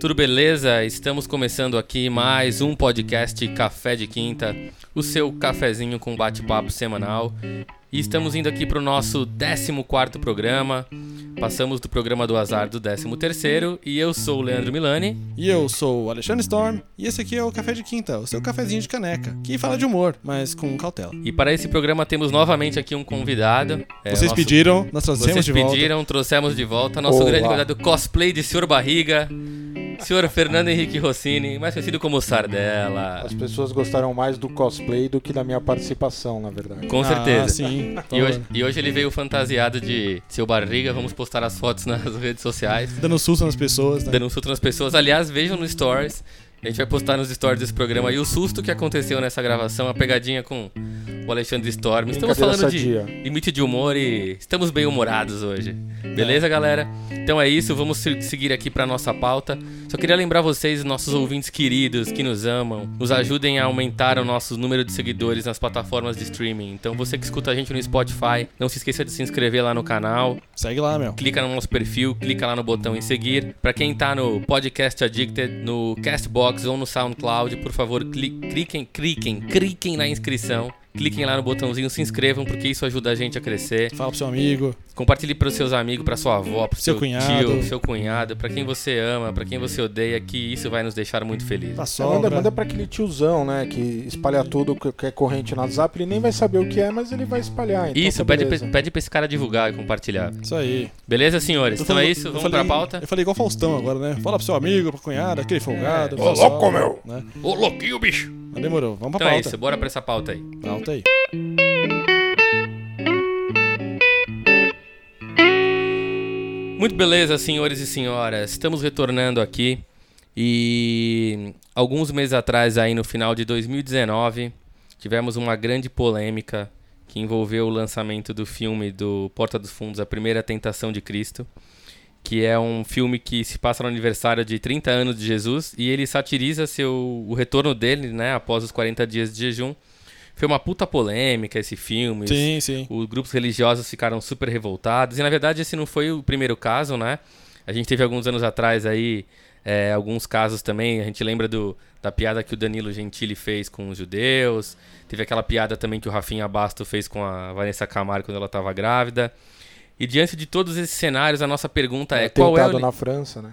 Tudo beleza? Estamos começando aqui mais um podcast Café de Quinta, o seu cafezinho com bate-papo semanal. E estamos indo aqui para o nosso 14 programa. Passamos do programa do azar do 13 e eu sou o Leandro Milani. E eu sou o Alexandre Storm. E esse aqui é o Café de Quinta, o seu cafezinho de caneca, que fala de humor, mas com cautela. E para esse programa temos novamente aqui um convidado. É, Vocês nosso... pediram, nós trouxemos Vocês de volta. Vocês pediram, trouxemos de volta. Nosso Olá. grande convidado cosplay de Senhor Barriga. Senhor Fernando Henrique Rossini, mais conhecido como Sardella. As pessoas gostaram mais do cosplay do que da minha participação, na verdade. Com certeza. Ah, sim. E hoje, e hoje, ele veio fantasiado de seu barriga. Vamos postar as fotos nas redes sociais. Dando susto nas pessoas, né? Dando susto nas pessoas. Aliás, vejam no Stories. A gente vai postar nos stories desse programa aí o susto que aconteceu nessa gravação, a pegadinha com o Alexandre Storm. Estamos falando de limite de humor e estamos bem humorados hoje. Beleza, galera? Então é isso, vamos seguir aqui para nossa pauta. Só queria lembrar vocês, nossos ouvintes queridos que nos amam, nos ajudem a aumentar o nosso número de seguidores nas plataformas de streaming. Então você que escuta a gente no Spotify, não se esqueça de se inscrever lá no canal. Segue lá, meu. Clica no nosso perfil, clica lá no botão em seguir. Para quem tá no Podcast Addicted, no Castbox Ou no SoundCloud, por favor, cliquem, cliquem, cliquem na inscrição cliquem lá no botãozinho, se inscrevam, porque isso ajuda a gente a crescer. Fala pro seu amigo. Compartilhe para os seus amigos, para sua avó, pro seu, seu cunhado. tio, seu cunhado, para quem você ama, para quem você odeia, que isso vai nos deixar muito felizes. É, manda, manda para aquele tiozão, né, que espalha tudo que é corrente no WhatsApp, ele nem vai saber o que é, mas ele vai espalhar. Então isso, tá pede, pede pra esse cara divulgar e compartilhar. Isso aí. Beleza, senhores? então é isso, vamos falei, pra pauta? Eu falei igual Faustão agora, né? Fala pro seu amigo, pro cunhado, aquele folgado. É. Ô, louco, meu! Né? Ô, louquinho, bicho! Demorou, vamos pra então pauta. é isso, bora pra essa pauta aí. Pauta aí. Muito beleza, senhores e senhoras. Estamos retornando aqui e alguns meses atrás, aí no final de 2019, tivemos uma grande polêmica que envolveu o lançamento do filme do Porta dos Fundos, A Primeira Tentação de Cristo, que é um filme que se passa no aniversário de 30 anos de Jesus e ele satiriza seu, o retorno dele, né, após os 40 dias de jejum foi uma puta polêmica esse filme. Sim, sim. Os grupos religiosos ficaram super revoltados. E na verdade esse não foi o primeiro caso, né? A gente teve alguns anos atrás aí é, alguns casos também. A gente lembra do, da piada que o Danilo Gentili fez com os judeus. Teve aquela piada também que o Rafinha Basto fez com a Vanessa Camargo quando ela estava grávida. E diante de todos esses cenários, a nossa pergunta é, é qual é o... Atentado na França, né?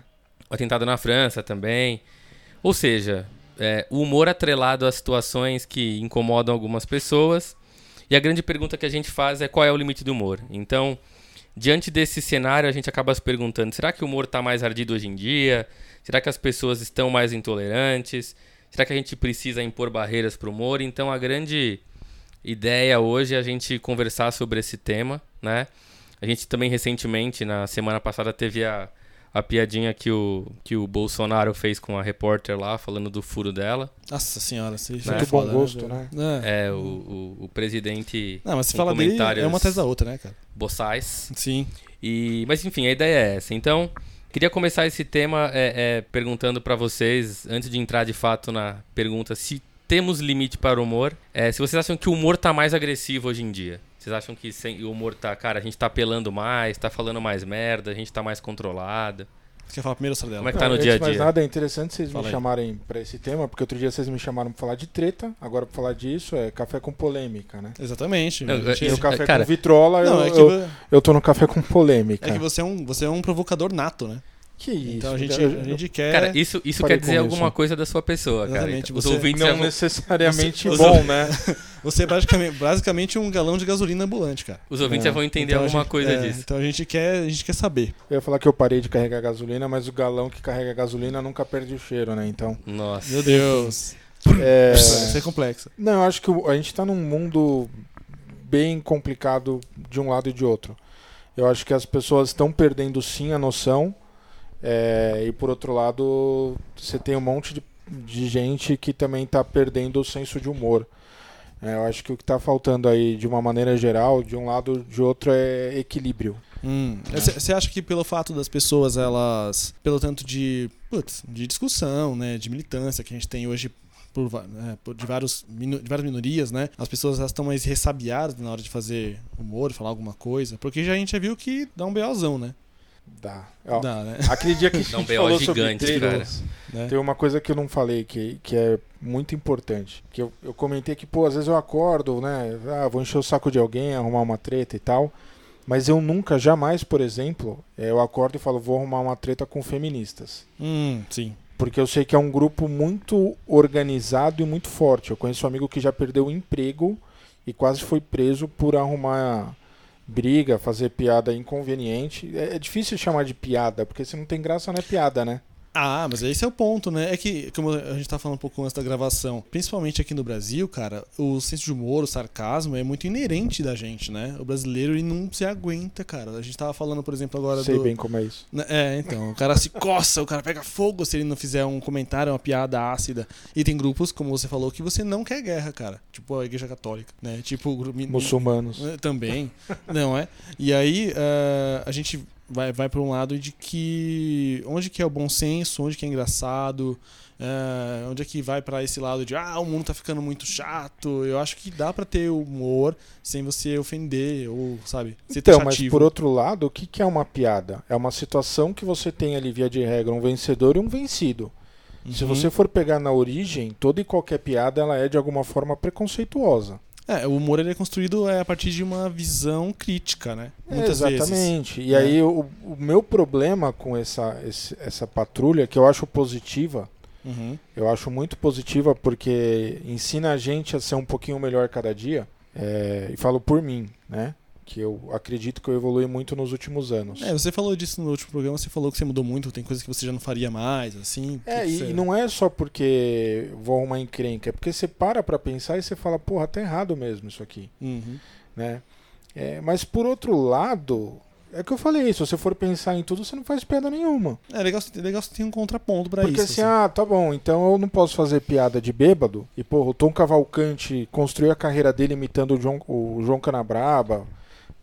O atentado na França também. Ou seja, é, o humor atrelado a situações que incomodam algumas pessoas. E a grande pergunta que a gente faz é qual é o limite do humor. Então, diante desse cenário, a gente acaba se perguntando: será que o humor está mais ardido hoje em dia? Será que as pessoas estão mais intolerantes? Será que a gente precisa impor barreiras para o humor? Então, a grande ideia hoje é a gente conversar sobre esse tema, né? A gente também recentemente, na semana passada, teve a a piadinha que o, que o Bolsonaro fez com a repórter lá, falando do furo dela. Nossa senhora, você né? Muito bom gosto, né? É, é o, o, o, presidente. Não, mas se fala dele, é uma atrás da outra, né, cara? Boçais. Sim. E, mas enfim, a ideia é essa. Então, queria começar esse tema é, é perguntando para vocês, antes de entrar de fato na pergunta, se temos limite para o humor. É, se vocês acham que o humor tá mais agressivo hoje em dia. Vocês acham que sem, o humor tá, cara, a gente tá apelando mais, tá falando mais merda, a gente tá mais controlado? Você quer falar primeiro, Sardela? Como é que tá no dia a dia? Mas nada, é interessante vocês Fala me aí. chamarem para esse tema, porque outro dia vocês me chamaram para falar de treta, agora para falar disso é café com polêmica, né? Exatamente. Não, gente... o café cara, com vitrola, não, eu, é eu, eu tô no café com polêmica. É que você é um, você é um provocador nato, né? Que isso? Então a gente, a gente quer. Cara, isso, isso quer dizer alguma coisa da sua pessoa, Exatamente. cara. Os ouvintes não necessariamente você, bom, né? Você é basicamente, basicamente um galão de gasolina ambulante, cara. Os ouvintes é. já vão entender então alguma gente, coisa é, disso. Então a gente, quer, a gente quer saber. Eu ia falar que eu parei de carregar gasolina, mas o galão que carrega gasolina nunca perde o cheiro, né? Então. Nossa. Meu Deus. É... Isso é complexo. Não, eu acho que a gente tá num mundo bem complicado de um lado e de outro. Eu acho que as pessoas estão perdendo sim a noção é, e por outro lado, você tem um monte de, de gente que também está perdendo o senso de humor. É, eu acho que o que está faltando aí, de uma maneira geral, de um lado de outro, é equilíbrio. Você hum. acha que pelo fato das pessoas, elas, pelo tanto de, putz, de discussão, né, de militância que a gente tem hoje por, né, por de, vários, de várias minorias, né? As pessoas estão mais ressabiadas na hora de fazer humor, falar alguma coisa. Porque já a gente já viu que dá um BOzão, né? Dá. Ó, Dá, né? Aquele dia que a gente Dá um BO falou gigante, sobre cara. treinos, Né? tem uma coisa que eu não falei que, que é muito importante. Que eu, eu comentei que, pô, às vezes eu acordo, né? Ah, vou encher o saco de alguém, arrumar uma treta e tal. Mas eu nunca, jamais, por exemplo, eh, eu acordo e falo, vou arrumar uma treta com feministas. Hum, sim. Porque eu sei que é um grupo muito organizado e muito forte. Eu conheço um amigo que já perdeu o emprego e quase foi preso por arrumar briga, fazer piada inconveniente. É, é difícil chamar de piada, porque se não tem graça não é piada, né? Ah, mas esse é o ponto, né? É que, como a gente tá falando um pouco antes da gravação, principalmente aqui no Brasil, cara, o senso de humor, o sarcasmo é muito inerente da gente, né? O brasileiro, ele não se aguenta, cara. A gente tava falando, por exemplo, agora Sei do... bem como é isso. Né, É, então, o cara se coça, o cara pega fogo se ele não fizer um comentário, uma piada ácida. E tem grupos, como você falou, que você não quer guerra, cara. Tipo a Igreja Católica, né? Tipo o grupo. Muçulmanos. Também, não é? E aí eh, a gente vai, vai para um lado de que onde que é o bom senso, onde que é engraçado, eh, onde é que vai para esse lado de ah, o mundo tá ficando muito chato. Eu acho que dá para ter humor sem você ofender ou, sabe, ser Então, mas taxativo. por outro lado, o que, que é uma piada? É uma situação que você tem ali, via de regra, um vencedor e um vencido. Se Uhum. você for pegar na origem, toda e qualquer piada ela é de alguma forma preconceituosa. É, o humor ele é construído é, a partir de uma visão crítica, né? Muitas vezes. Exatamente. E né? aí o, o meu problema com essa, esse- essa patrulha, que eu acho positiva, Uhum. eu acho muito positiva porque ensina a gente a ser um pouquinho melhor cada dia. é, e falo por mim, né? Que eu acredito que eu evolui muito nos últimos anos. É, você falou disso no último programa, você falou que você mudou muito, tem coisas que você já não faria mais, assim. É, que e, que você- e não é só porque vou arrumar encrenca, é porque você para pra pensar e você fala, porra, tá errado mesmo isso aqui, Uhum. né? É, mas por outro lado, é que eu falei, se você for pensar em tudo, você não faz piada nenhuma. É legal, legal você ter um contraponto pra Porque isso. assim, ah, tá bom, então eu não posso fazer piada de bêbado. E, porra, o Tom Cavalcante construiu a carreira dele imitando o João, o João Canabraba.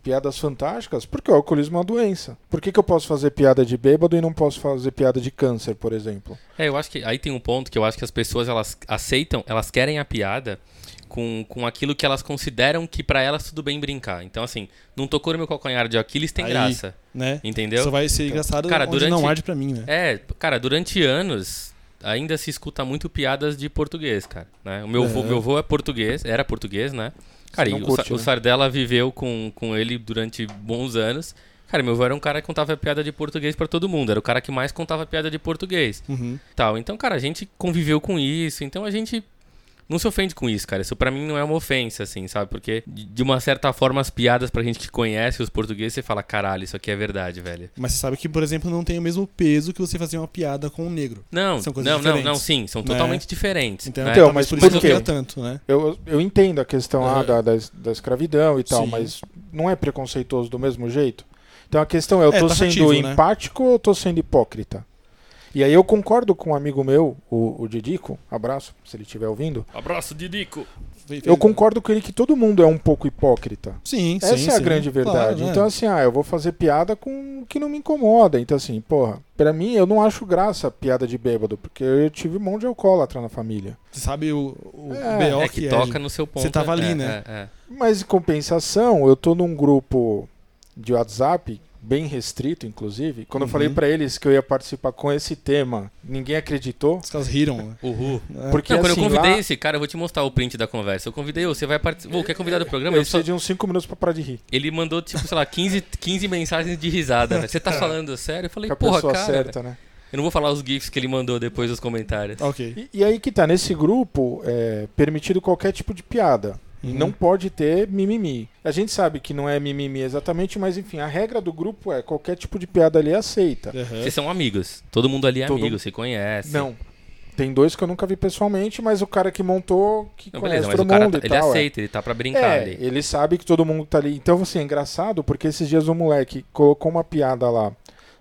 Piadas fantásticas, porque o alcoolismo é uma doença. Por que, que eu posso fazer piada de bêbado e não posso fazer piada de câncer, por exemplo? É, eu acho que aí tem um ponto que eu acho que as pessoas elas aceitam, elas querem a piada com, com aquilo que elas consideram que pra elas tudo bem brincar. Então, assim, não tocou no meu calcanhar de Aquiles, tem Aí, graça. né? Entendeu? Só vai ser engraçado Cara, onde durante- não arde pra mim, né? É, cara, durante anos ainda se escuta muito piadas de português, cara. Né? O meu, avô, É. meu avô é português, era português, né? Cara, e o, curte, o né? Sardella viveu com, com ele durante bons anos. Cara, meu avô era um cara que contava piada de português pra todo mundo. Era o cara que mais contava piada de português. Uhum. Tal. Então, cara, a gente conviveu com isso. Então a gente não se ofende com isso, cara. Isso pra mim não é uma ofensa, assim, sabe? Porque, de uma certa forma, as piadas pra gente que conhece os portugueses, você fala, caralho, isso aqui é verdade, velho. Mas você sabe que, por exemplo, não tem o mesmo peso que você fazer uma piada com um negro. Não, São coisas não, não, diferentes. não, sim, são Né? totalmente diferentes. Então, né? Então, mas por por isso não quê? pega tanto, né? Eu, eu entendo a questão lá É. da, da, da escravidão e tal, Sim. mas não é preconceituoso do mesmo jeito? Então a questão é, eu É, tô taxativo, sendo né? empático ou eu tô sendo hipócrita? E aí eu concordo com um amigo meu, o, o Didico, abraço, se ele estiver ouvindo. Abraço, Didico. Eu concordo com ele que todo mundo é um pouco hipócrita. Sim, sim. Essa é a sim. grande verdade. Claro, então, né? assim, ah, eu vou fazer piada com o que não me incomoda. Então, assim, porra, pra mim, eu não acho graça piada de bêbado, porque eu tive um monte de alcoólatra na família. Você sabe o, o É, BO É que que toca é. no seu ponto. Você tava ali, é, né? é, é. Mas, em compensação, eu tô num grupo de WhatsApp, bem restrito, inclusive. Quando eu Uhum. falei pra eles que eu ia participar com esse tema, ninguém acreditou. Os caras riram, né? Uhul. É. Porque, não, quando assim, eu convidei lá, esse cara, eu vou te mostrar o print da conversa. Eu convidei, você vai participar. Ô, quer convidar do programa? eu Ele, só- preciso de uns 5 minutos pra parar de rir. ele mandou, tipo, sei lá, 15, 15 mensagens de risada. né? Você tá falando sério? Eu falei, a porra, pessoa cara. certa, né? Eu não vou falar os GIFs que ele mandou depois dos comentários. Ok. E, e aí que tá, nesse grupo, é permitido qualquer tipo de piada. E Uhum. não pode ter mimimi. A gente sabe que não é mimimi exatamente, mas enfim, a regra do grupo é qualquer tipo de piada ali é aceita. Aham. Vocês são amigos. Todo mundo ali é Todo- amigo, se conhece. Não. Tem dois que eu nunca vi pessoalmente, mas o cara que montou, que Não, conhece beleza, mas todo o cara mundo tá- e ele tal. é. aceita, ele tá pra brincar É, ali. ele sabe que todo mundo tá ali. Então, assim, é engraçado porque esses dias o moleque colocou uma piada lá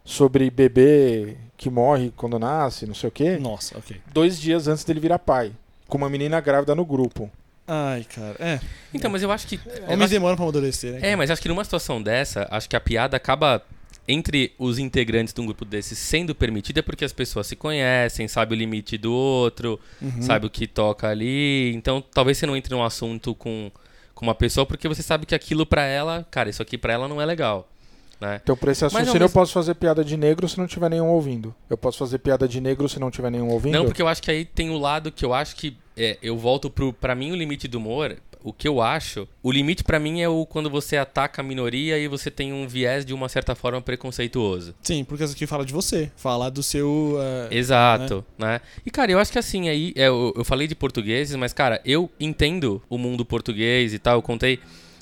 sobre bebê que morre quando nasce, não sei o quê, Nossa, ok. dois dias antes dele virar pai. Com uma menina grávida no grupo. Ai, cara. É. Então, mas eu acho que. Homens acho- demoram pra amadurecer, né? É, mas acho que numa situação dessa, acho que a piada acaba entre os integrantes de um grupo desses sendo permitida porque as pessoas se conhecem, sabe o limite do outro, Uhum. sabe o que toca ali. Então, talvez você não entre num assunto com, com uma pessoa porque você sabe que aquilo pra ela, cara, isso aqui pra ela não é legal. né? Então, por esse Mas não, raciocínio, eu mas- posso fazer piada de negro se não tiver nenhum ouvindo. Eu posso fazer piada de negro se não tiver nenhum ouvindo? Não, porque eu acho que aí tem o lado que eu acho que é, eu volto pro para mim o limite do humor, o que eu acho, o limite pra mim é o quando você ataca a minoria e você tem um viés de uma certa forma preconceituoso. Sim, porque isso aqui fala de você. Fala do seu. eh, Exato, né? E cara, eu acho que assim aí, é, eu, eu falei de portugueses, mas cara, eu entendo o mundo português e tal. Eu contei,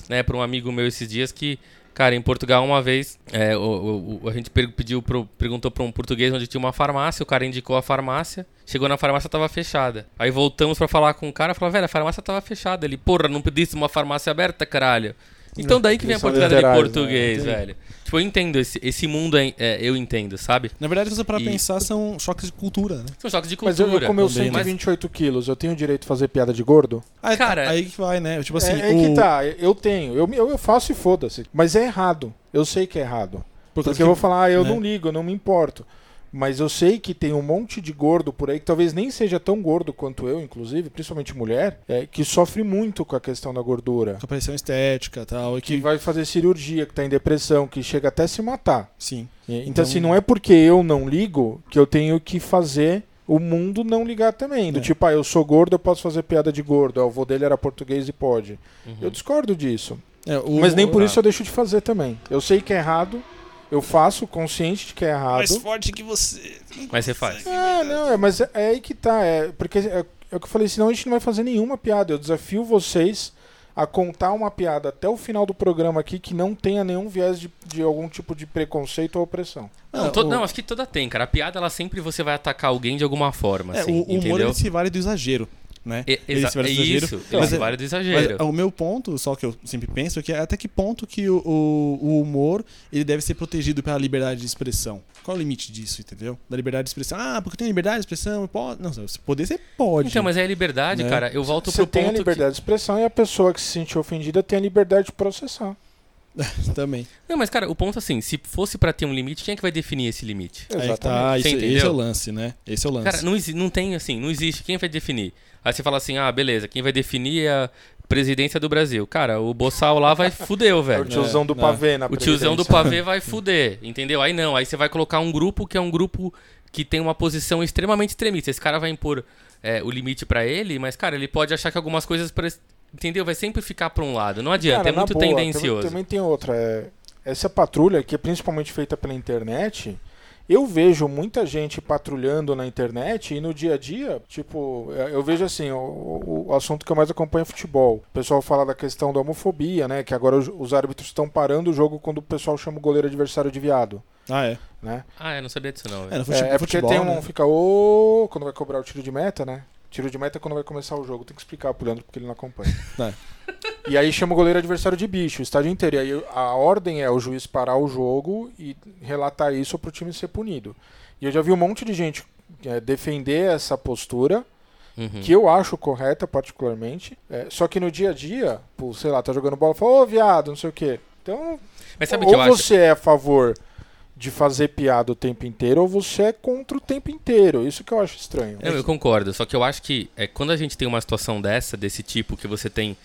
né, para um amigo meu esses dias que Cara, em Portugal, uma vez, é, o, o- a gente pediu pro, perguntou para um português onde tinha uma farmácia, o cara indicou a farmácia, chegou na farmácia tava fechada. Aí voltamos pra falar com o cara, falou, velho, a farmácia tava fechada. Ele, porra, não pedisse uma farmácia aberta, caralho. Então daí que vem a portuguesa de né? português, Entendi. velho. Tipo, eu entendo, esse, esse mundo é, é, eu entendo, sabe? Na verdade, se você para E- pensar, são choques de cultura, né? São choques de Mas eu, cultura. eu com meus também, né? 128 quilos, eu tenho direito de fazer piada de gordo? Aí, Cara- aí que vai, né? Tipo assim, é, é o... que tá, eu tenho. Eu, eu, eu faço e foda-se. Mas é errado. Eu sei que é errado. por causa Porque eu vou falar, ah, eu né? não ligo, eu não me importo. Mas eu sei que tem um monte de gordo por aí, que talvez nem seja tão gordo quanto eu, inclusive, principalmente mulher, é, que sofre muito com a questão da gordura. Com aparência estética e tal. E Que que... vai fazer cirurgia, que tá em depressão, que chega até se matar. Sim. Então, Então- assim, não é porque eu não ligo que eu tenho que fazer o mundo não ligar também. Do É. tipo, ah, eu sou gordo, eu posso fazer piada de gordo. Ah, o avô dele era português e pode. Uhum. Eu discordo disso. É, o- Mas nem por isso eu deixo de fazer também. Eu sei que é errado, eu faço consciente de que é errado. Mais forte que você. Mas você faz. É, não, é, mas é, é aí que tá. É, porque é, é o que eu falei, senão a gente não vai fazer nenhuma piada. Eu desafio vocês a contar uma piada até o final do programa aqui que não tenha nenhum viés de, de algum tipo de preconceito ou opressão. Não, to- o- não, acho que toda tem, cara. A piada, ela sempre você vai atacar alguém de alguma forma, É, assim, o, o humor se vale do exagero, né? E- vale do é exagero. isso, Mas ele é- vale do Mas exagero. o meu ponto, só que eu sempre penso, é que até que ponto que o, o- o humor ele deve ser protegido pela liberdade de expressão. Qual é o limite disso, entendeu? Da liberdade de expressão. Ah, porque tem liberdade de expressão, pode. Não, se poder, você pode. Então, mas é a liberdade, Né? cara. Eu volto Você pro tem a ponto liberdade de expressão e a pessoa que se sentir ofendida tem a liberdade de processar. Também. Não, mas, cara, o ponto assim, se fosse pra ter um limite, quem é que vai definir esse limite? Aí que Exatamente. tá, esse entendeu? é o lance, né? Esse é o lance. Cara, não, não tem assim, não existe. Quem vai definir? Aí você fala assim, ah, beleza, quem vai definir é a presidência do Brasil. Cara, o Boçal lá vai fudeu, É o velho. tiozão do É, pavê na O tiozão do pavê vai fuder, entendeu? Aí não, aí você vai colocar um grupo que é um grupo que tem uma posição extremamente extremista. Esse cara vai impor é, o limite pra ele, mas, cara, ele pode achar que algumas coisas. Entendeu? Vai sempre ficar pra um lado. Não adianta, Cara, é muito boa, tendencioso. Também, também tem outra. é, essa patrulha, que é principalmente feita pela internet, eu vejo muita gente patrulhando na internet e no dia a dia, tipo, é, eu vejo assim, o, o- assunto que eu mais acompanho é futebol. O pessoal fala da questão da homofobia, né? Que agora os, os árbitros estão parando o jogo quando o pessoal chama o goleiro adversário de viado, Ah, é. né? Ah, eu não sabia disso, não. É, velho. no fute- É, é porque futebol, tem um. né? Fica o. Quando vai cobrar o tiro de meta, né? Tiro de meta é quando vai começar o jogo. Tem que explicar pro Leandro porque ele não acompanha. É. E aí chama o goleiro adversário de bicho, o estádio inteiro. E aí a ordem é o juiz parar o jogo e relatar isso pro time ser punido. E eu já vi um monte de gente é, defender essa postura, Uhum. que eu acho correta particularmente. É, só que no dia a dia, pô, sei lá, tá jogando bola, fala, ô viado, não sei o quê. Então, Mas sabe o que ou eu acho? você é a favor de fazer piada o tempo inteiro, ou você é contra o tempo inteiro. Isso que eu acho estranho. Não, eu concordo. Só que eu acho que é, quando a gente tem uma situação dessa, desse tipo, que você tem.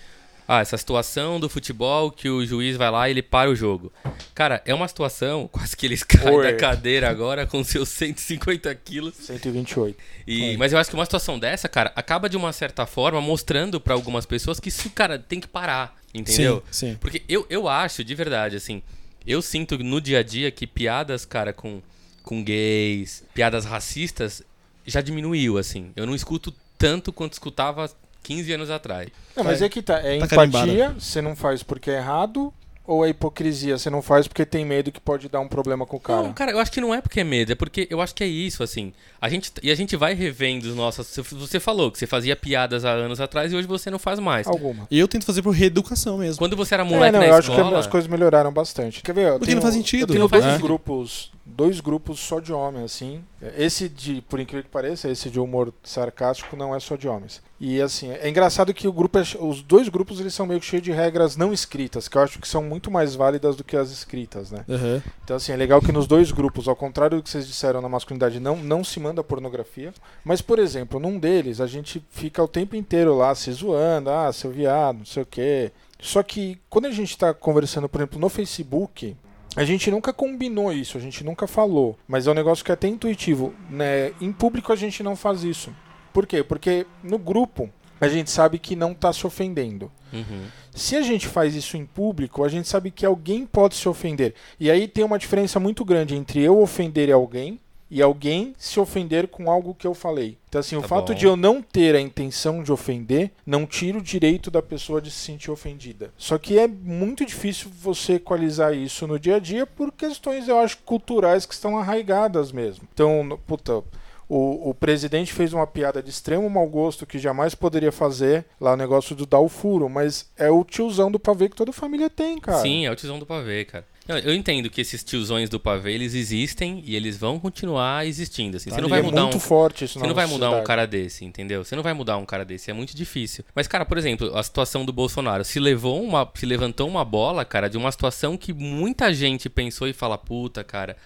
Ah, essa situação do futebol que o juiz vai lá e ele para o jogo. Cara, é uma situação, quase que eles caem Oi. da cadeira agora com seus 150 quilos. 128. E, mas eu acho que uma situação dessa, cara, acaba de uma certa forma mostrando pra algumas pessoas que isso, cara, tem que parar. Entendeu? Sim, sim. Porque eu, eu acho, de verdade, assim, eu sinto no dia a dia que piadas, cara, com, com gays, piadas racistas, já diminuiu, assim. Eu não escuto tanto quanto escutava 15 anos atrás. Não, mas é que tá. É Tá empatia, você não faz porque é errado, ou é hipocrisia, você não faz porque tem medo que pode dar um problema com o cara. Não, cara, eu acho que não é porque é medo, é porque eu acho que é isso, assim. A gente, e a gente vai revendo os nossos. Você falou que você fazia piadas há anos atrás e hoje você não faz mais. Alguma. E eu tento fazer por reeducação mesmo. Quando você era É, moleque não, na eu acho que escola. as coisas melhoraram bastante. Quer ver? eu Porque tenho- não faz sentido, Eu tenho não faz dois sentido. grupos, dois grupos só de homens, assim. Esse de, por incrível que pareça, esse de humor sarcástico não é só de homens. E assim, é engraçado que o grupo é os dois grupos eles são meio que cheios de regras não escritas, que eu acho que são muito mais válidas do que as escritas, né? Aham. Então, assim, é legal que nos dois grupos, ao contrário do que vocês disseram na masculinidade, não, não se manda pornografia. Mas, por exemplo, num deles, a gente fica o tempo inteiro lá se zoando, ah, seu viado, não sei o quê. Só que quando a gente tá conversando, por exemplo, no Facebook, A gente nunca combinou isso, a gente nunca falou. Mas é um negócio que é até intuitivo. Né? Em público a gente não faz isso. Por quê? Porque no grupo a gente sabe que não está se ofendendo. Uhum. Se a gente faz isso em público, a gente sabe que alguém pode se ofender. E aí tem uma diferença muito grande entre eu ofender alguém e alguém se ofender com algo que eu falei. Então, assim, o Tá fato bom. de eu não ter a intenção de ofender não tira o direito da pessoa de se sentir ofendida. Só que é muito difícil você equalizar isso no dia a dia por questões, eu acho, culturais que estão arraigadas mesmo. Então, puta. O, o presidente fez uma piada de extremo mau gosto que jamais poderia fazer lá o negócio do dar o furo, mas é o tiozão do pavê que toda família tem, cara. Sim, é o tiozão do pavê, cara. Não, eu entendo que esses tiozões do pavê, eles existem e eles vão continuar existindo. Assim. Tá Você não ali, vai é mudar muito um, forte isso Você não vai mudar um cara desse, entendeu? Você não vai mudar um cara desse, é muito difícil. Mas, cara, por exemplo, a situação do Bolsonaro se levou uma, se levantou uma bola, cara, de uma situação que muita gente pensou e fala, puta, cara,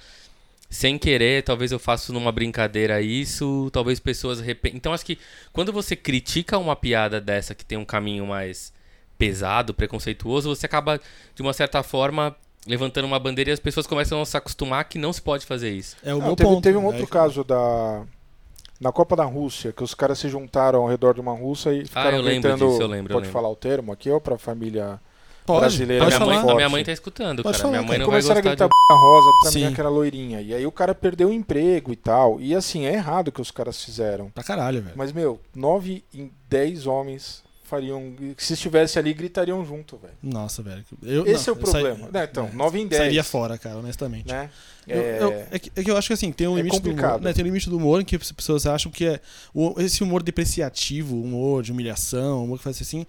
sem querer, talvez eu faça numa brincadeira isso, talvez pessoas arrependam. Então, acho que quando você critica uma piada dessa que tem um caminho mais pesado, preconceituoso, você acaba, de uma certa forma, levantando uma bandeira e as pessoas começam a se acostumar que não se pode fazer isso. É o Não, meu teve, ponto. teve um né? outro caso da na Copa da Rússia, que os caras se juntaram ao redor de uma russa e ficaram Ah, eu lembro gritando, disso, eu lembro, eu pode lembro. falar o termo aqui ou pra família Pode, brasileira, A pode minha, mãe, a minha mãe tá escutando, Pode cara. minha falar, mãe cara. não vai começaram a gostar gritar de... rosa pra Sim. mim aquela loirinha. E aí o cara perdeu o emprego e tal. E assim, é errado o que os caras fizeram. Pra caralho, velho. Mas, meu, nove em dez homens fariam. Se estivesse ali, gritariam junto, velho. Nossa, velho. Eu, Esse não, é o saí- problema. Né, então, é, nove em dez. Sairia fora, cara, honestamente. Né? Eu- É, eu- é, que, é que eu acho que assim, tem um É limite do humor. Né, tem um limite do humor em que as pessoas acham que é. o- esse humor depreciativo, humor de humilhação, humor que faz assim,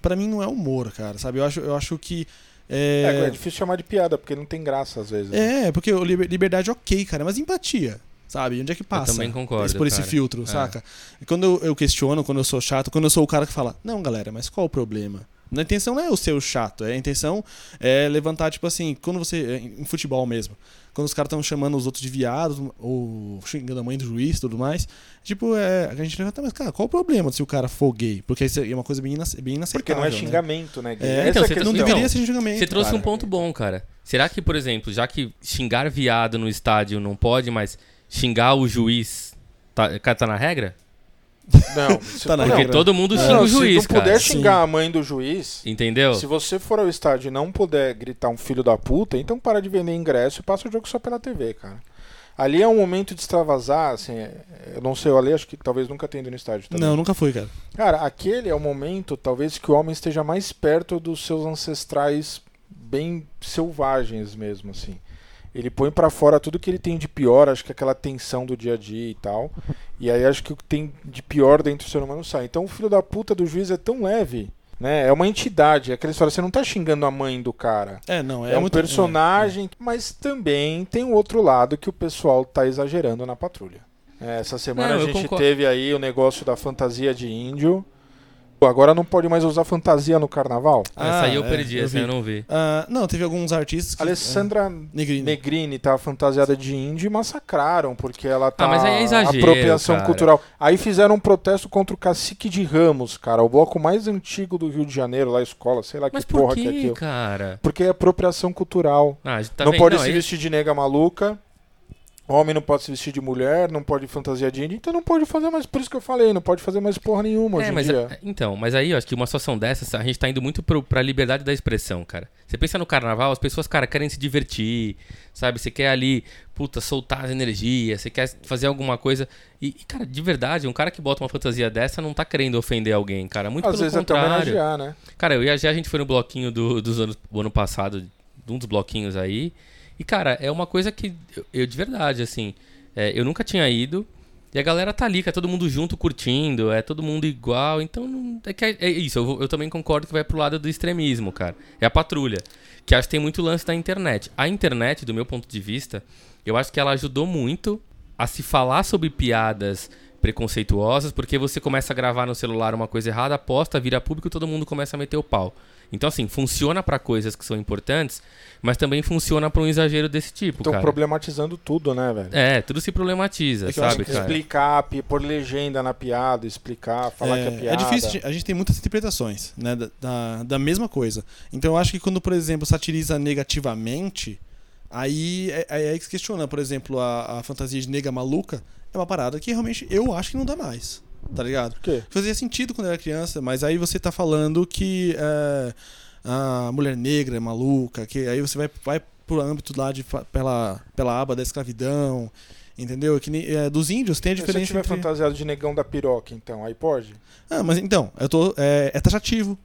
pra mim não é humor, cara. Sabe? Eu acho, eu acho que. é, É, é difícil chamar de piada, porque não tem graça às vezes. é, porque liberdade ok, cara, mas empatia. Sabe? Onde é que passa? também concordo, Esse- por esse cara. filtro, É. saca? E quando eu, eu questiono, quando eu sou chato, quando eu sou o cara que fala, não, galera, mas qual o problema? A intenção não é o ser o chato, é a intenção é levantar, tipo assim, quando você. Em futebol mesmo. Quando os caras estão chamando os outros de viados, ou xingando a mãe do juiz e tudo mais. Tipo, é. A gente levanta, mas, cara, qual o problema se o cara for gay? Porque isso é uma coisa bem, inace- bem Porque inaceitável. não é né? xingamento, né? Gui? É, então, é a você Não deveria ser julgamento. Você trouxe cara. um ponto bom, cara. Será que, por exemplo, já que xingar viado no estádio não pode, mas xingar o juiz tá, cara, tá na regra? Não, se- Tá na não, Porque regra. todo mundo não, xinga o se juiz, não puder cara. xingar a mãe do juiz, Entendeu? se você for ao estádio e não puder gritar um filho da puta, então para de vender ingresso e passa o jogo só pela TV, cara. Ali é um momento de extravasar, assim, eu não sei, o Ale acho que talvez nunca tenha ido no estádio também. Não, nunca fui, cara. Cara, aquele é o momento, talvez, que o homem esteja mais perto dos seus ancestrais bem selvagens mesmo, assim. Ele põe pra fora tudo que ele tem de pior, acho que aquela tensão do dia a dia e tal. E aí acho que o que tem de pior dentro do ser humano sai. Então o filho da puta do juiz é tão leve, né? É uma entidade, é aquela história, você não tá xingando a mãe do cara. É, não, é, É, um muito- personagem, mas também tem o outro lado que o pessoal tá exagerando na patrulha. É, essa semana Não, a gente concordo. teve aí o negócio da fantasia de índio. Agora não pode mais usar fantasia no carnaval. essa aí eu Ah, é, perdi, eu essa eu não vi. Ah, não, teve alguns artistas que. Alessandra é, Negrini. Negrini tava fantasiada de índio e massacraram, porque ela tá Ah, mas aí é exagero, apropriação cara. cultural. Aí fizeram um protesto contra o cacique de Ramos, cara, o bloco mais antigo do Rio de Janeiro, lá a escola, sei lá Mas que por porra que é que, aquilo. cara? Porque é apropriação cultural. Ah, tá não vendo? pode Não, se aí- vestir de nega maluca. Homem não pode se vestir de mulher, não pode fantasia de índio, então não pode fazer mais. Por isso que eu falei, não pode fazer mais porra nenhuma hoje É, em mas, dia. é- então, mas aí eu acho que uma situação dessa, a gente tá indo muito pro, pra liberdade da expressão, cara. Você pensa no carnaval, as pessoas, cara, querem se divertir, sabe? Você quer ali, puta, soltar as energias, você quer fazer alguma coisa. E, cara, de verdade, um cara que bota uma fantasia dessa não tá querendo ofender alguém, cara. Muito Às pelo vezes até contrário. homenagear, né? Cara, eu e a a gente foi no bloquinho do, dos anos, do ano passado, de um dos bloquinhos aí. E, cara, é uma coisa que eu, eu, de verdade, assim, é, eu nunca tinha ido. E a galera tá ali, é todo mundo junto curtindo, é todo mundo igual. Então, não- é, que é, é isso. Eu, eu também concordo que vai pro lado do extremismo, cara. É a patrulha. Que acho que tem muito lance da internet. A internet, do meu ponto de vista, eu acho que ela ajudou muito a se falar sobre piadas preconceituosas, porque você começa a gravar no celular uma coisa errada, aposta, vira público e todo mundo começa a meter o pau. Então, assim, funciona pra coisas que são importantes, mas também funciona pra um exagero desse tipo, Estão problematizando tudo, né, velho? É, tudo se problematiza, É que eu acho sabe, que cara? Explicar, pôr legenda na piada, explicar, falar que é é, piada. é difícil, a gente tem muitas interpretações né, da, da, da mesma coisa. Então eu acho que quando, por exemplo, satiriza negativamente, Aí é, é aí que se questiona, por exemplo, a, a fantasia de nega maluca é uma parada que realmente eu acho que não dá mais. Tá ligado? Por quê? Fazia sentido quando eu era criança, mas aí você tá falando que é, a mulher negra é maluca, que aí você vai, vai pro âmbito lá de, pela, pela aba da escravidão, entendeu? Que, é, dos índios tem a Se você diferença tiver entre... fantasiado de negão da piroca, então, aí pode? Ah, mas então, eu tô, é, é taxativo.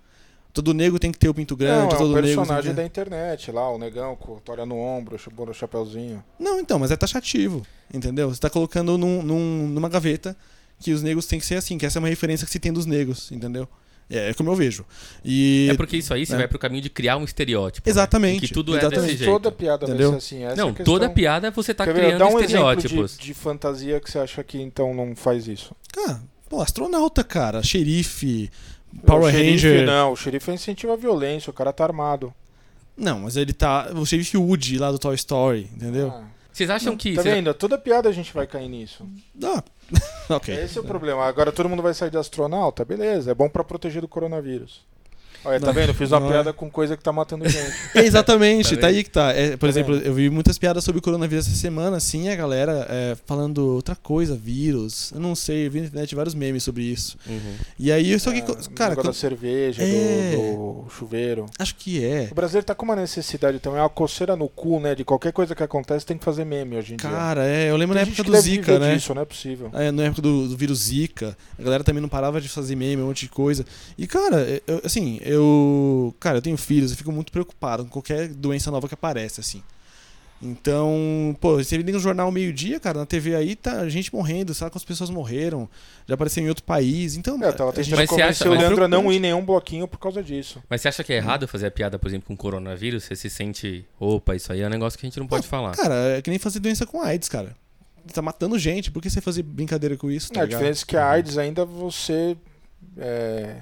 Todo negro tem que ter o pinto grande, não, é um todo negro... tem personagem da internet lá, o negão com a toalha no ombro, o no chapeuzinho. Não, então, mas é taxativo, entendeu? Você tá colocando num, num- numa gaveta que os negros têm que ser assim, que essa é uma referência que se tem dos negros, entendeu? É, é como eu vejo. E... É porque isso aí você É. vai pro caminho de criar um estereótipo. né? Exatamente, Em Que tudo é exatamente. desse Mas jeito. toda piada Entendeu? vai ser assim. Essa Não, é a questão. toda piada você tá Quer criando um estereótipos. de, de fantasia que você acha que então não faz isso. Cara, pô, astronauta, cara, xerife, o Power xerife, Ranger. Não, o xerife incentiva a violência, o cara tá armado. Não, mas ele tá. O xerife Woody lá do Toy Story, entendeu? Ah, Vocês acham que. tá vendo? Toda piada a gente vai cair nisso. Ah, ok. Esse é o problema. Agora todo mundo vai sair de astronauta, beleza. É bom pra proteger do coronavírus. Olha, tá vendo? Eu fiz uma não é. piada com coisa que tá matando gente. É, Exatamente, Tá tá, aí que tá. É, por Tá exemplo, vendo? eu vi muitas piadas sobre o coronavírus essa semana, assim, a galera é, falando outra coisa, vírus. Eu não sei, eu vi na internet vários memes sobre isso. Uhum. E aí, só que, Ah, cara, o negócio quando- da cerveja, É. do, do chuveiro. acho que é. O brasileiro tá com uma necessidade também, uma coceira no cu, né? De qualquer coisa que acontece tem que fazer meme hoje em dia. Cara, é, eu lembro Tem na época do Zika, né? disso, não é possível. É, na época do, do vírus Zika, a galera também não parava de fazer meme, um monte de coisa. E, cara, eu- assim, eu. Cara, eu tenho filhos, eu fico muito preocupado com qualquer doença nova que aparece, assim. Então, pô, você liga no jornal meio-dia, cara, na TV aí tá gente morrendo, sabe quantas pessoas morreram, já apareceu em outro país. Então, É, eu tava a gente- tentando Mas você convencer acha- o mas- Leandro a não ir em nenhum bloquinho por causa disso. Mas você acha que é errado fazer a piada, por exemplo, com coronavírus? Você se sente. Opa, isso aí é um negócio que a gente não pode falar. Cara, é que nem fazer doença com AIDS, cara. Tá matando gente, por que você fazer brincadeira com isso? Tá a ligado? diferença é que a AIDS ainda você é,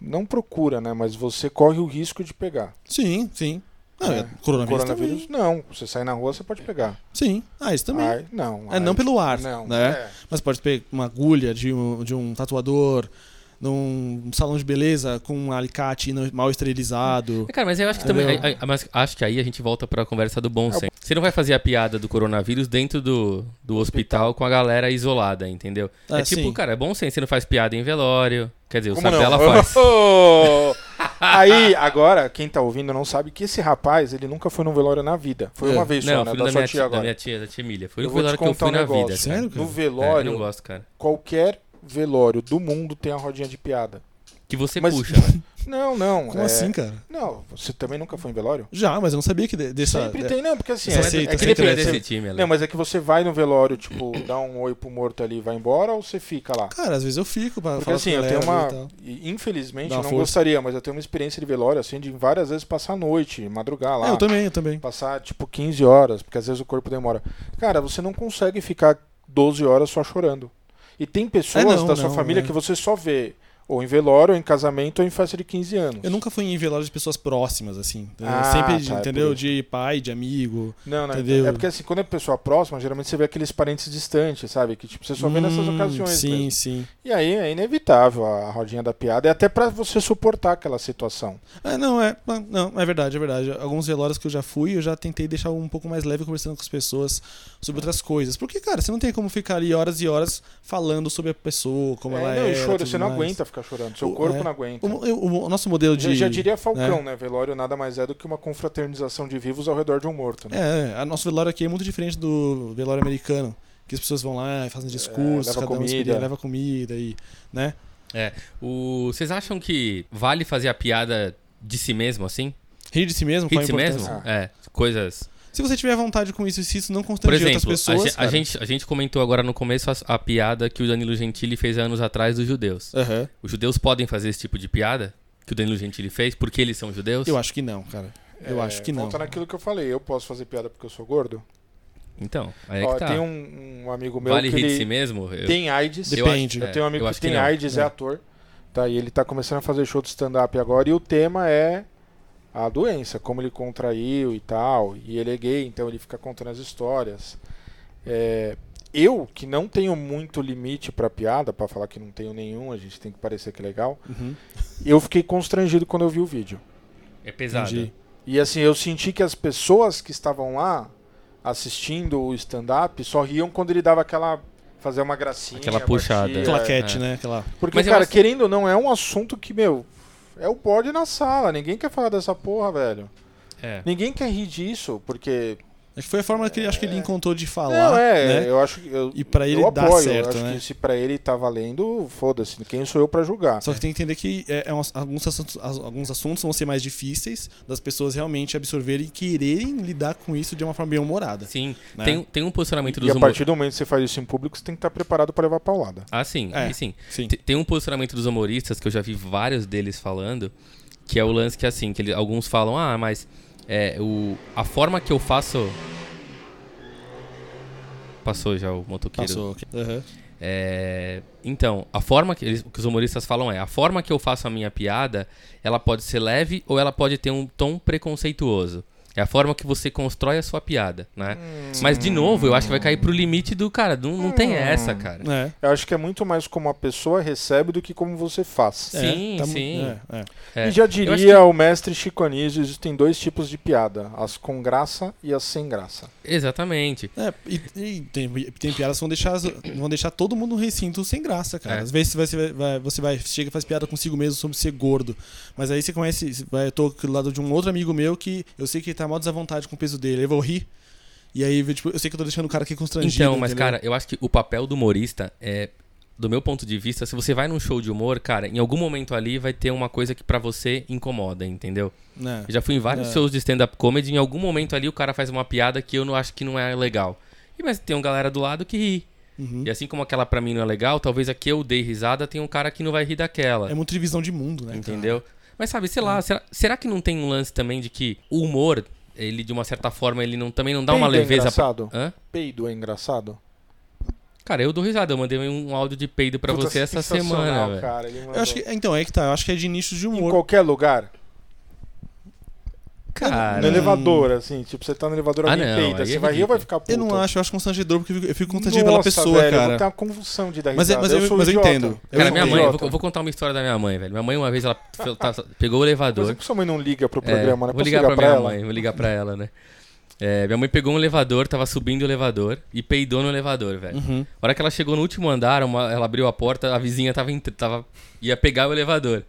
não procura, né? Mas você corre o risco de pegar. Sim, sim. Não, É. é, coronavírus, Coronavírus, não. Você sai na rua, você pode pegar. Sim, AIDS também. Ai, não. É, não AIDS- pelo ar, Não, né? é. Mas pode pegar uma agulha de um, de um tatuador, num salão de beleza com um alicate mal esterilizado. Cara, mas eu acho que também. Entendeu? a- a- mas acho que aí a gente volta pra conversa do bom É o- senso. Você não vai fazer a piada do coronavírus dentro do, do hospital com a galera isolada, entendeu? Ah, é tipo, sim. cara, é bom senso. Você não faz piada em velório. Quer dizer, o Como Sapela não? faz. Aí, agora, quem tá ouvindo não sabe que esse rapaz, ele nunca foi num velório na vida. Foi É. uma vez Não, só, eu né? fui Da da sua tia tia, da agora. minha tia, da tia Emília. Foi o velório que eu fui um na negócio. vida. cara. Sério, cara? No É, velório, eu não gosto, cara. qualquer velório do mundo tem a rodinha de piada. Que você Mas- puxa, né? Não, não. Como é- assim, cara? Não, você também nunca foi em velório? Já, mas eu não sabia que de- dessa. Sempre tem, não, porque assim, é, aceita, é que é depende. desse time, Ale. Não, mas é que você vai no velório, tipo, dá um oi pro morto ali e vai embora ou você fica lá? Cara, às vezes eu fico pra Porque falar assim, eu tenho uma. e Infelizmente, eu uma não força. gostaria, mas eu tenho uma experiência de velório, assim, de várias vezes passar a noite, madrugar lá. É, eu também, eu também. Passar, tipo, 15 horas, porque às vezes o corpo demora. Cara, você não consegue ficar 12 horas só chorando. E tem pessoas É, não, da sua não, família é. que você só vê ou em velório, ou em casamento, ou em festa de 15 anos. Eu nunca fui em velório de pessoas próximas, assim. Ah, Sempre, tá, é entendeu? isso. De pai, de amigo. Não, não, Entendeu? é porque assim, quando é pessoa próxima, geralmente você vê aqueles parentes distantes, sabe? Que tipo, você só vê nessas Hum, ocasiões. Sim, mesmo. sim. E aí é inevitável a rodinha da piada, é até pra você suportar aquela situação. É, não, é, não, é verdade, é verdade. Alguns velórios que eu já fui, eu já tentei deixar um pouco mais leve conversando com as pessoas sobre outras coisas. Porque, cara, você não tem como ficar ali horas e horas falando sobre a pessoa, como É, ela não, é. e choro, você não aguenta ficar chorando, seu O- corpo é. não aguenta. O, o- o nosso modelo Já, de. já diria Falcão, né? Velório nada mais é do que uma confraternização de vivos ao redor de um morto, né? É, a nosso velório aqui é muito diferente do velório americano. Que as pessoas vão lá e fazem discursos, leva cada um comida. experiência, leva comida e. né? O... Vocês acham que vale fazer a piada de si mesmo, assim? Rir de si mesmo, Rir de si mesmo? É, coisas... Se você tiver vontade com isso e se isso não Por constranger exemplo, outras a, pessoas. a cara. gente, a gente comentou agora no começo a, a piada que o Danilo Gentili fez anos atrás dos judeus. Aham. Os judeus podem fazer esse tipo de piada que o Danilo Gentili fez porque eles são judeus? Eu acho que não, cara. Eu É, acho que não. Volta naquilo que eu falei, eu posso fazer piada porque eu sou gordo? Então, aí é Ó, que tá. Tem um, um amigo meu vale que rir de ele si mesmo? Eu- tem AIDS. eu Depende. acho- Eu tenho um amigo eu que acho tem não. AIDS, é É. ator. Tá, e ele tá começando a fazer show de stand-up agora. E o tema é a doença, como ele contraiu e tal. E ele é gay, então ele fica contando as histórias. É, eu, que não tenho muito limite pra piada, pra falar que não tenho nenhum, a gente tem que parecer que é legal. Uhum. Eu fiquei constrangido quando eu vi o vídeo. É pesado. Entendi. E assim, eu senti que as pessoas que estavam lá assistindo o stand-up só riam quando ele dava aquela. fazer uma gracinha. Aquela puxada. batia, Claquete, é. né? Aquela... Porque, Mas eu cara, querendo ou não, é um assunto que, meu, é o bode na sala. Ninguém quer falar dessa porra, velho. É. Ninguém quer rir disso, porque. Acho que foi a forma que ele, acho que ele encontrou de falar, Não, é, né? eu acho que. Eu, E pra ele eu dar apoio. certo, acho né? que se pra ele tá valendo, foda-se. Quem sou eu pra julgar? Só que tem que entender que é, é uns- alguns, assuntos, as- alguns assuntos vão ser mais difíceis das pessoas realmente absorverem e quererem lidar com isso de uma forma bem humorada. Sim. Né? Tem, tem um posicionamento E dos a humoristas. partir do momento que você faz isso em público, você tem que estar preparado pra levar paulada. Ah, sim. É. e sim. Sim. Te- Tem um posicionamento dos humoristas que eu já vi vários deles falando, que é o lance que assim, que ele- alguns falam, ah, mas é, o, a forma que eu faço. Passou já o motoqueiro. Passou. Aham. É, então, a forma que, eles, que os humoristas falam é: a forma que eu faço a minha piada, ela pode ser leve ou ela pode ter um tom preconceituoso. É a forma que você constrói a sua piada, né? Mas, de novo, eu acho que vai cair pro limite do cara. Não, não tem essa, cara. É. Eu acho que é muito mais como a pessoa recebe do que como você faz. É, Sim, tá mu- sim. é, é. É. E já diria o mestre Chico Anísio, existem dois tipos de piada, as com graça e as sem graça. Exatamente. É, e, e tem, tem piadas que vão deixar, vão deixar todo mundo no recinto sem graça, cara. É. Às vezes você vai, vai- você vai chega e faz piada consigo mesmo sobre ser gordo. Mas aí você conhece. Vai, eu tô do lado de um outro amigo meu que eu sei que ele tá mal desavontade com o peso dele. Eu vou rir. E aí, tipo, eu sei que eu tô deixando o cara aqui constrangido. Então, mas, entendeu? cara, eu acho que o papel do humorista é. Do meu ponto de vista, se você vai num show de humor, cara, em algum momento ali vai ter uma coisa que pra você incomoda, entendeu? É. Eu já fui em vários É. shows de stand-up comedy, em algum momento ali o cara faz uma piada que eu não acho que não é legal. E mas tem uma galera do lado que ri. Uhum. E assim como aquela pra mim não é legal, talvez aqui eu dei risada, tem um cara que não vai rir daquela. É muito divisão de mundo, né? cara? entendeu? Mas sabe, sei É. lá, será, será que não tem um lance também de que o humor, ele de uma certa forma, ele não, também não dá uma Peido é leveza pra... engraçado? Hã? Peido é engraçado? Cara, eu dou risada, eu mandei um áudio de peido pra Puta, você essa semana, cara, Eu acho que, então, é que tá. Eu acho que é de nichos de Em humor. qualquer lugar? Cara, no elevador, assim, tipo, você tá no elevador, Ah, alguém não, peida, aí você é vai rir ou vai ficar puto? Eu não acho, eu acho constrangedor, porque eu fico, eu fico constrangido pela pessoa, velho, Eu cara. vou ter uma convulsão de dar Mas, risada. é- mas eu, sou mas eu entendo. Eu Cara, minha mãe, eu vou, eu vou contar uma história da minha mãe, velho. Minha mãe, uma vez, ela tá- pegou o elevador. Mas é que sua mãe não liga pro É, programa, né? vou Posso ligar pra, pra minha ela? mãe, vou ligar pra ela, né? É, minha mãe pegou um elevador, tava subindo o elevador e peidou no elevador, velho. Uhum. A hora que ela chegou no último andar, uma- ela abriu a porta, a vizinha tava, tava ia pegar o elevador.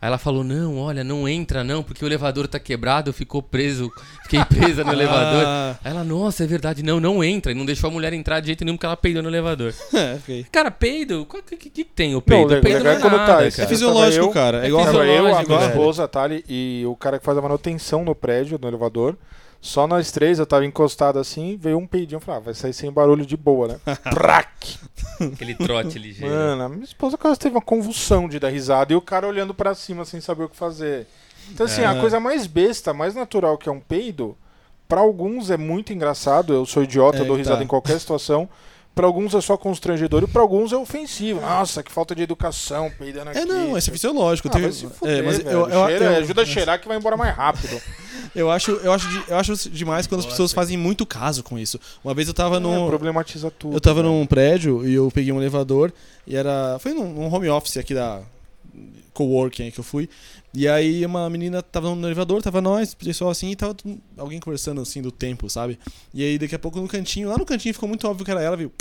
Aí ela falou: Não, olha, não entra não, porque o elevador tá quebrado, ficou preso, fiquei presa no elevador. Ah, Aí ela, nossa, é verdade, não, não entra. E não deixou a mulher entrar de jeito nenhum porque ela peidou no elevador. é, ok. Cara, peido, o que, que, que tem o peido? Não, o peido legal não é é quando nada, tá, cara. É fisiológico, eu- cara. É é igual eu, a minha esposa, a Thali e o cara que faz a manutenção no prédio, no elevador. Só nós três, eu tava encostado assim, veio um peidinho. Eu falei, ah, vai sair sem barulho de boa, né? Prac! Aquele trote ligeiro. Mano, a minha esposa quase teve uma convulsão de dar risada e o cara olhando pra cima sem saber o que fazer. Então, assim, a É. coisa mais besta, mais natural que é um peido, pra alguns é muito engraçado. Eu sou idiota, É, eu dou risada tá. em qualquer situação. Pra alguns é só constrangedor e pra alguns é ofensivo. Nossa, que falta de educação, peidando aqui. É, não, esse é fisiológico. Ah, se fuder, é, mas velho. eu, eu, Cheira- eu- ajuda a cheirar que vai embora mais rápido. eu acho, eu, acho, de- eu acho demais quando as pessoas fazem muito caso com isso. Uma vez eu tava É, num. problematiza tudo. Eu tava velho. num prédio e eu peguei um elevador e era. Foi num, num home office aqui da coworking aí que eu fui. E aí uma menina tava no elevador, tava nós, pessoal assim, e tava alguém conversando assim do tempo, sabe? E aí daqui a pouco no cantinho, lá no cantinho ficou muito óbvio que era ela, viu?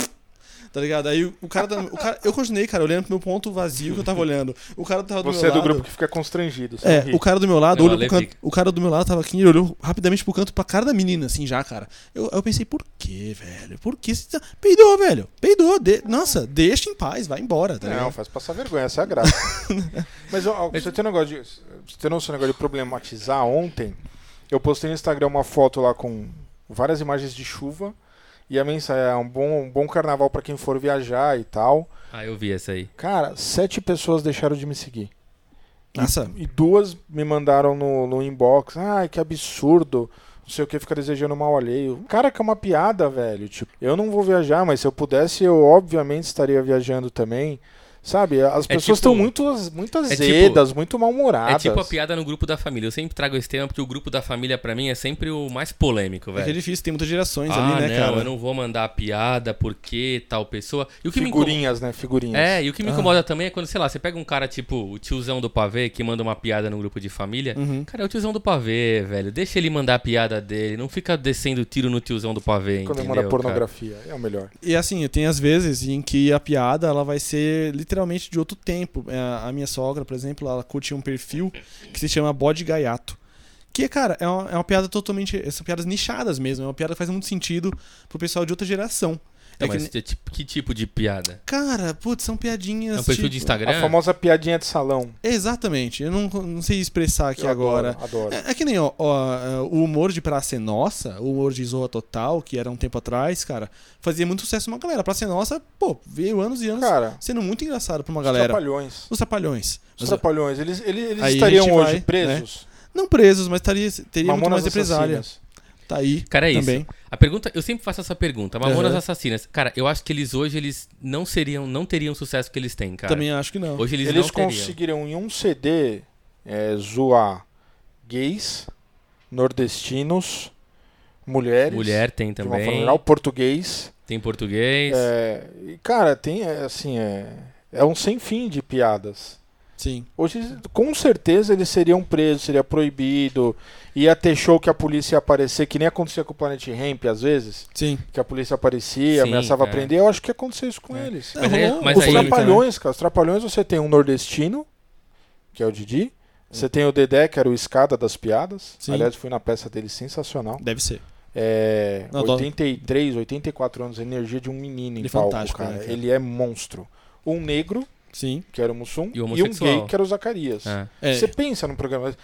Tá ligado? Aí o- cara, da- o cara. Eu continuei, cara, olhando pro meu ponto vazio que eu tava olhando. O cara tava do Você meu é do lado. grupo que fica constrangido. É, o cara do meu lado Não, olhou pro canto. O cara do meu lado tava aqui, ele olhou rapidamente pro canto pra cara da menina, assim, já, cara. Eu, eu pensei, por quê, velho? Por que você tá... Peidou, velho. Peidou. De... Nossa, deixa em paz, vai embora, tá Não, ligado? faz passar vergonha, essa é a graça. Mas ó, você tem um negócio de. Você tem noção negócio de problematizar ontem? Eu postei no Instagram uma foto lá com várias imagens de chuva. E a mensagem é um bom, um bom carnaval pra quem for viajar e tal. Ah, eu vi essa aí. Cara, sete pessoas deixaram de me seguir. Nossa. E duas me mandaram no, no inbox. Ai, que absurdo. Não sei o que, fica desejando mal alheio. Cara, que é uma piada, velho. Tipo, eu não vou viajar, mas se eu pudesse, eu obviamente estaria viajando também. Sabe? As É pessoas estão tipo- muito, muito tipo- azedas, muito mal-humoradas. É tipo a piada no grupo da família. Eu sempre trago esse tema porque o grupo da família, pra mim, é sempre o mais polêmico, É que é velho. difícil, tem muitas gerações Ah, ali, né, não, cara? eu não vou mandar a piada porque tal pessoa. E o que me. Figurinhas, né? Figurinhas. É, e o que me Ah. incomoda também é quando, sei lá, você pega um cara tipo o tiozão do pavê que manda uma piada no grupo de família. Uhum. Cara, é o tiozão do pavê, velho. Deixa ele mandar a piada dele. Não fica descendo tiro no tiozão do pavê, Quando entendeu? manda cara? pornografia. É o melhor. E assim, tem as vezes em que a piada ela vai ser literalmente de outro tempo. É, A minha sogra, por exemplo, ela curte um perfil que se chama Bode Gaiato. Que, cara, é uma, é uma piada totalmente. São piadas nichadas mesmo. É uma piada que faz muito sentido pro pessoal de outra geração. Não, É que mas que, tipo- que tipo de piada? Cara, putz, são piadinhas. É um perfil tipo- de Instagram? A famosa piadinha de salão. Exatamente. Eu não, não sei expressar aqui Eu agora. Adoro. adoro. É, é que nem ó, ó, é, o humor de Praça é Nossa, o humor de Zorra Total, que era um tempo atrás, cara, fazia muito sucesso uma galera. Praça é Nossa, pô, veio anos e anos Cara, sendo muito engraçado pra uma os galera. trapalhões. Os Trapalhões. Os Os- trapalhões, eles, eles, eles estariam hoje vai, presos. Não presos, mas taria, teria muito Mamonas mais represália. Tá aí Cara, é isso. Também. A pergunta, eu sempre faço essa pergunta. Mamonas Aham. Assassinas. Cara, eu acho que eles hoje eles não seriam, não teriam o sucesso que eles têm, cara. Também acho que não. Hoje eles, Eles, não teriam. conseguiram em um CD é, zoar gays, nordestinos, mulheres, Mulher tem de uma também. geral, português. Tem português. É, e, cara, tem é, assim, é, é um sem fim de piadas. Sim. Hoje, com certeza, eles seriam presos, seria proibido. Ia ter show que a polícia ia aparecer, que nem acontecia com o Planet Ramp, às vezes. Sim. Que a polícia aparecia, Sim, ameaçava é. prender. Eu acho que ia acontecer isso com É. eles. Mas rolou mas Os? Trapalhões, cara. Os Trapalhões você tem um nordestino, que é o Didi. Você tem o Dedé, que era o escada das piadas. Sim. Aliás, fui na peça dele sensacional. Deve ser. É, Não, tô- 83, 84 anos, energia de um menino em Ele é palco, fantástico, cara. né, cara? Ele é monstro. Um negro, Sim. que era o Mussum, E o e, um gay, que era o Zacarias. É. É. Você pensa no programa.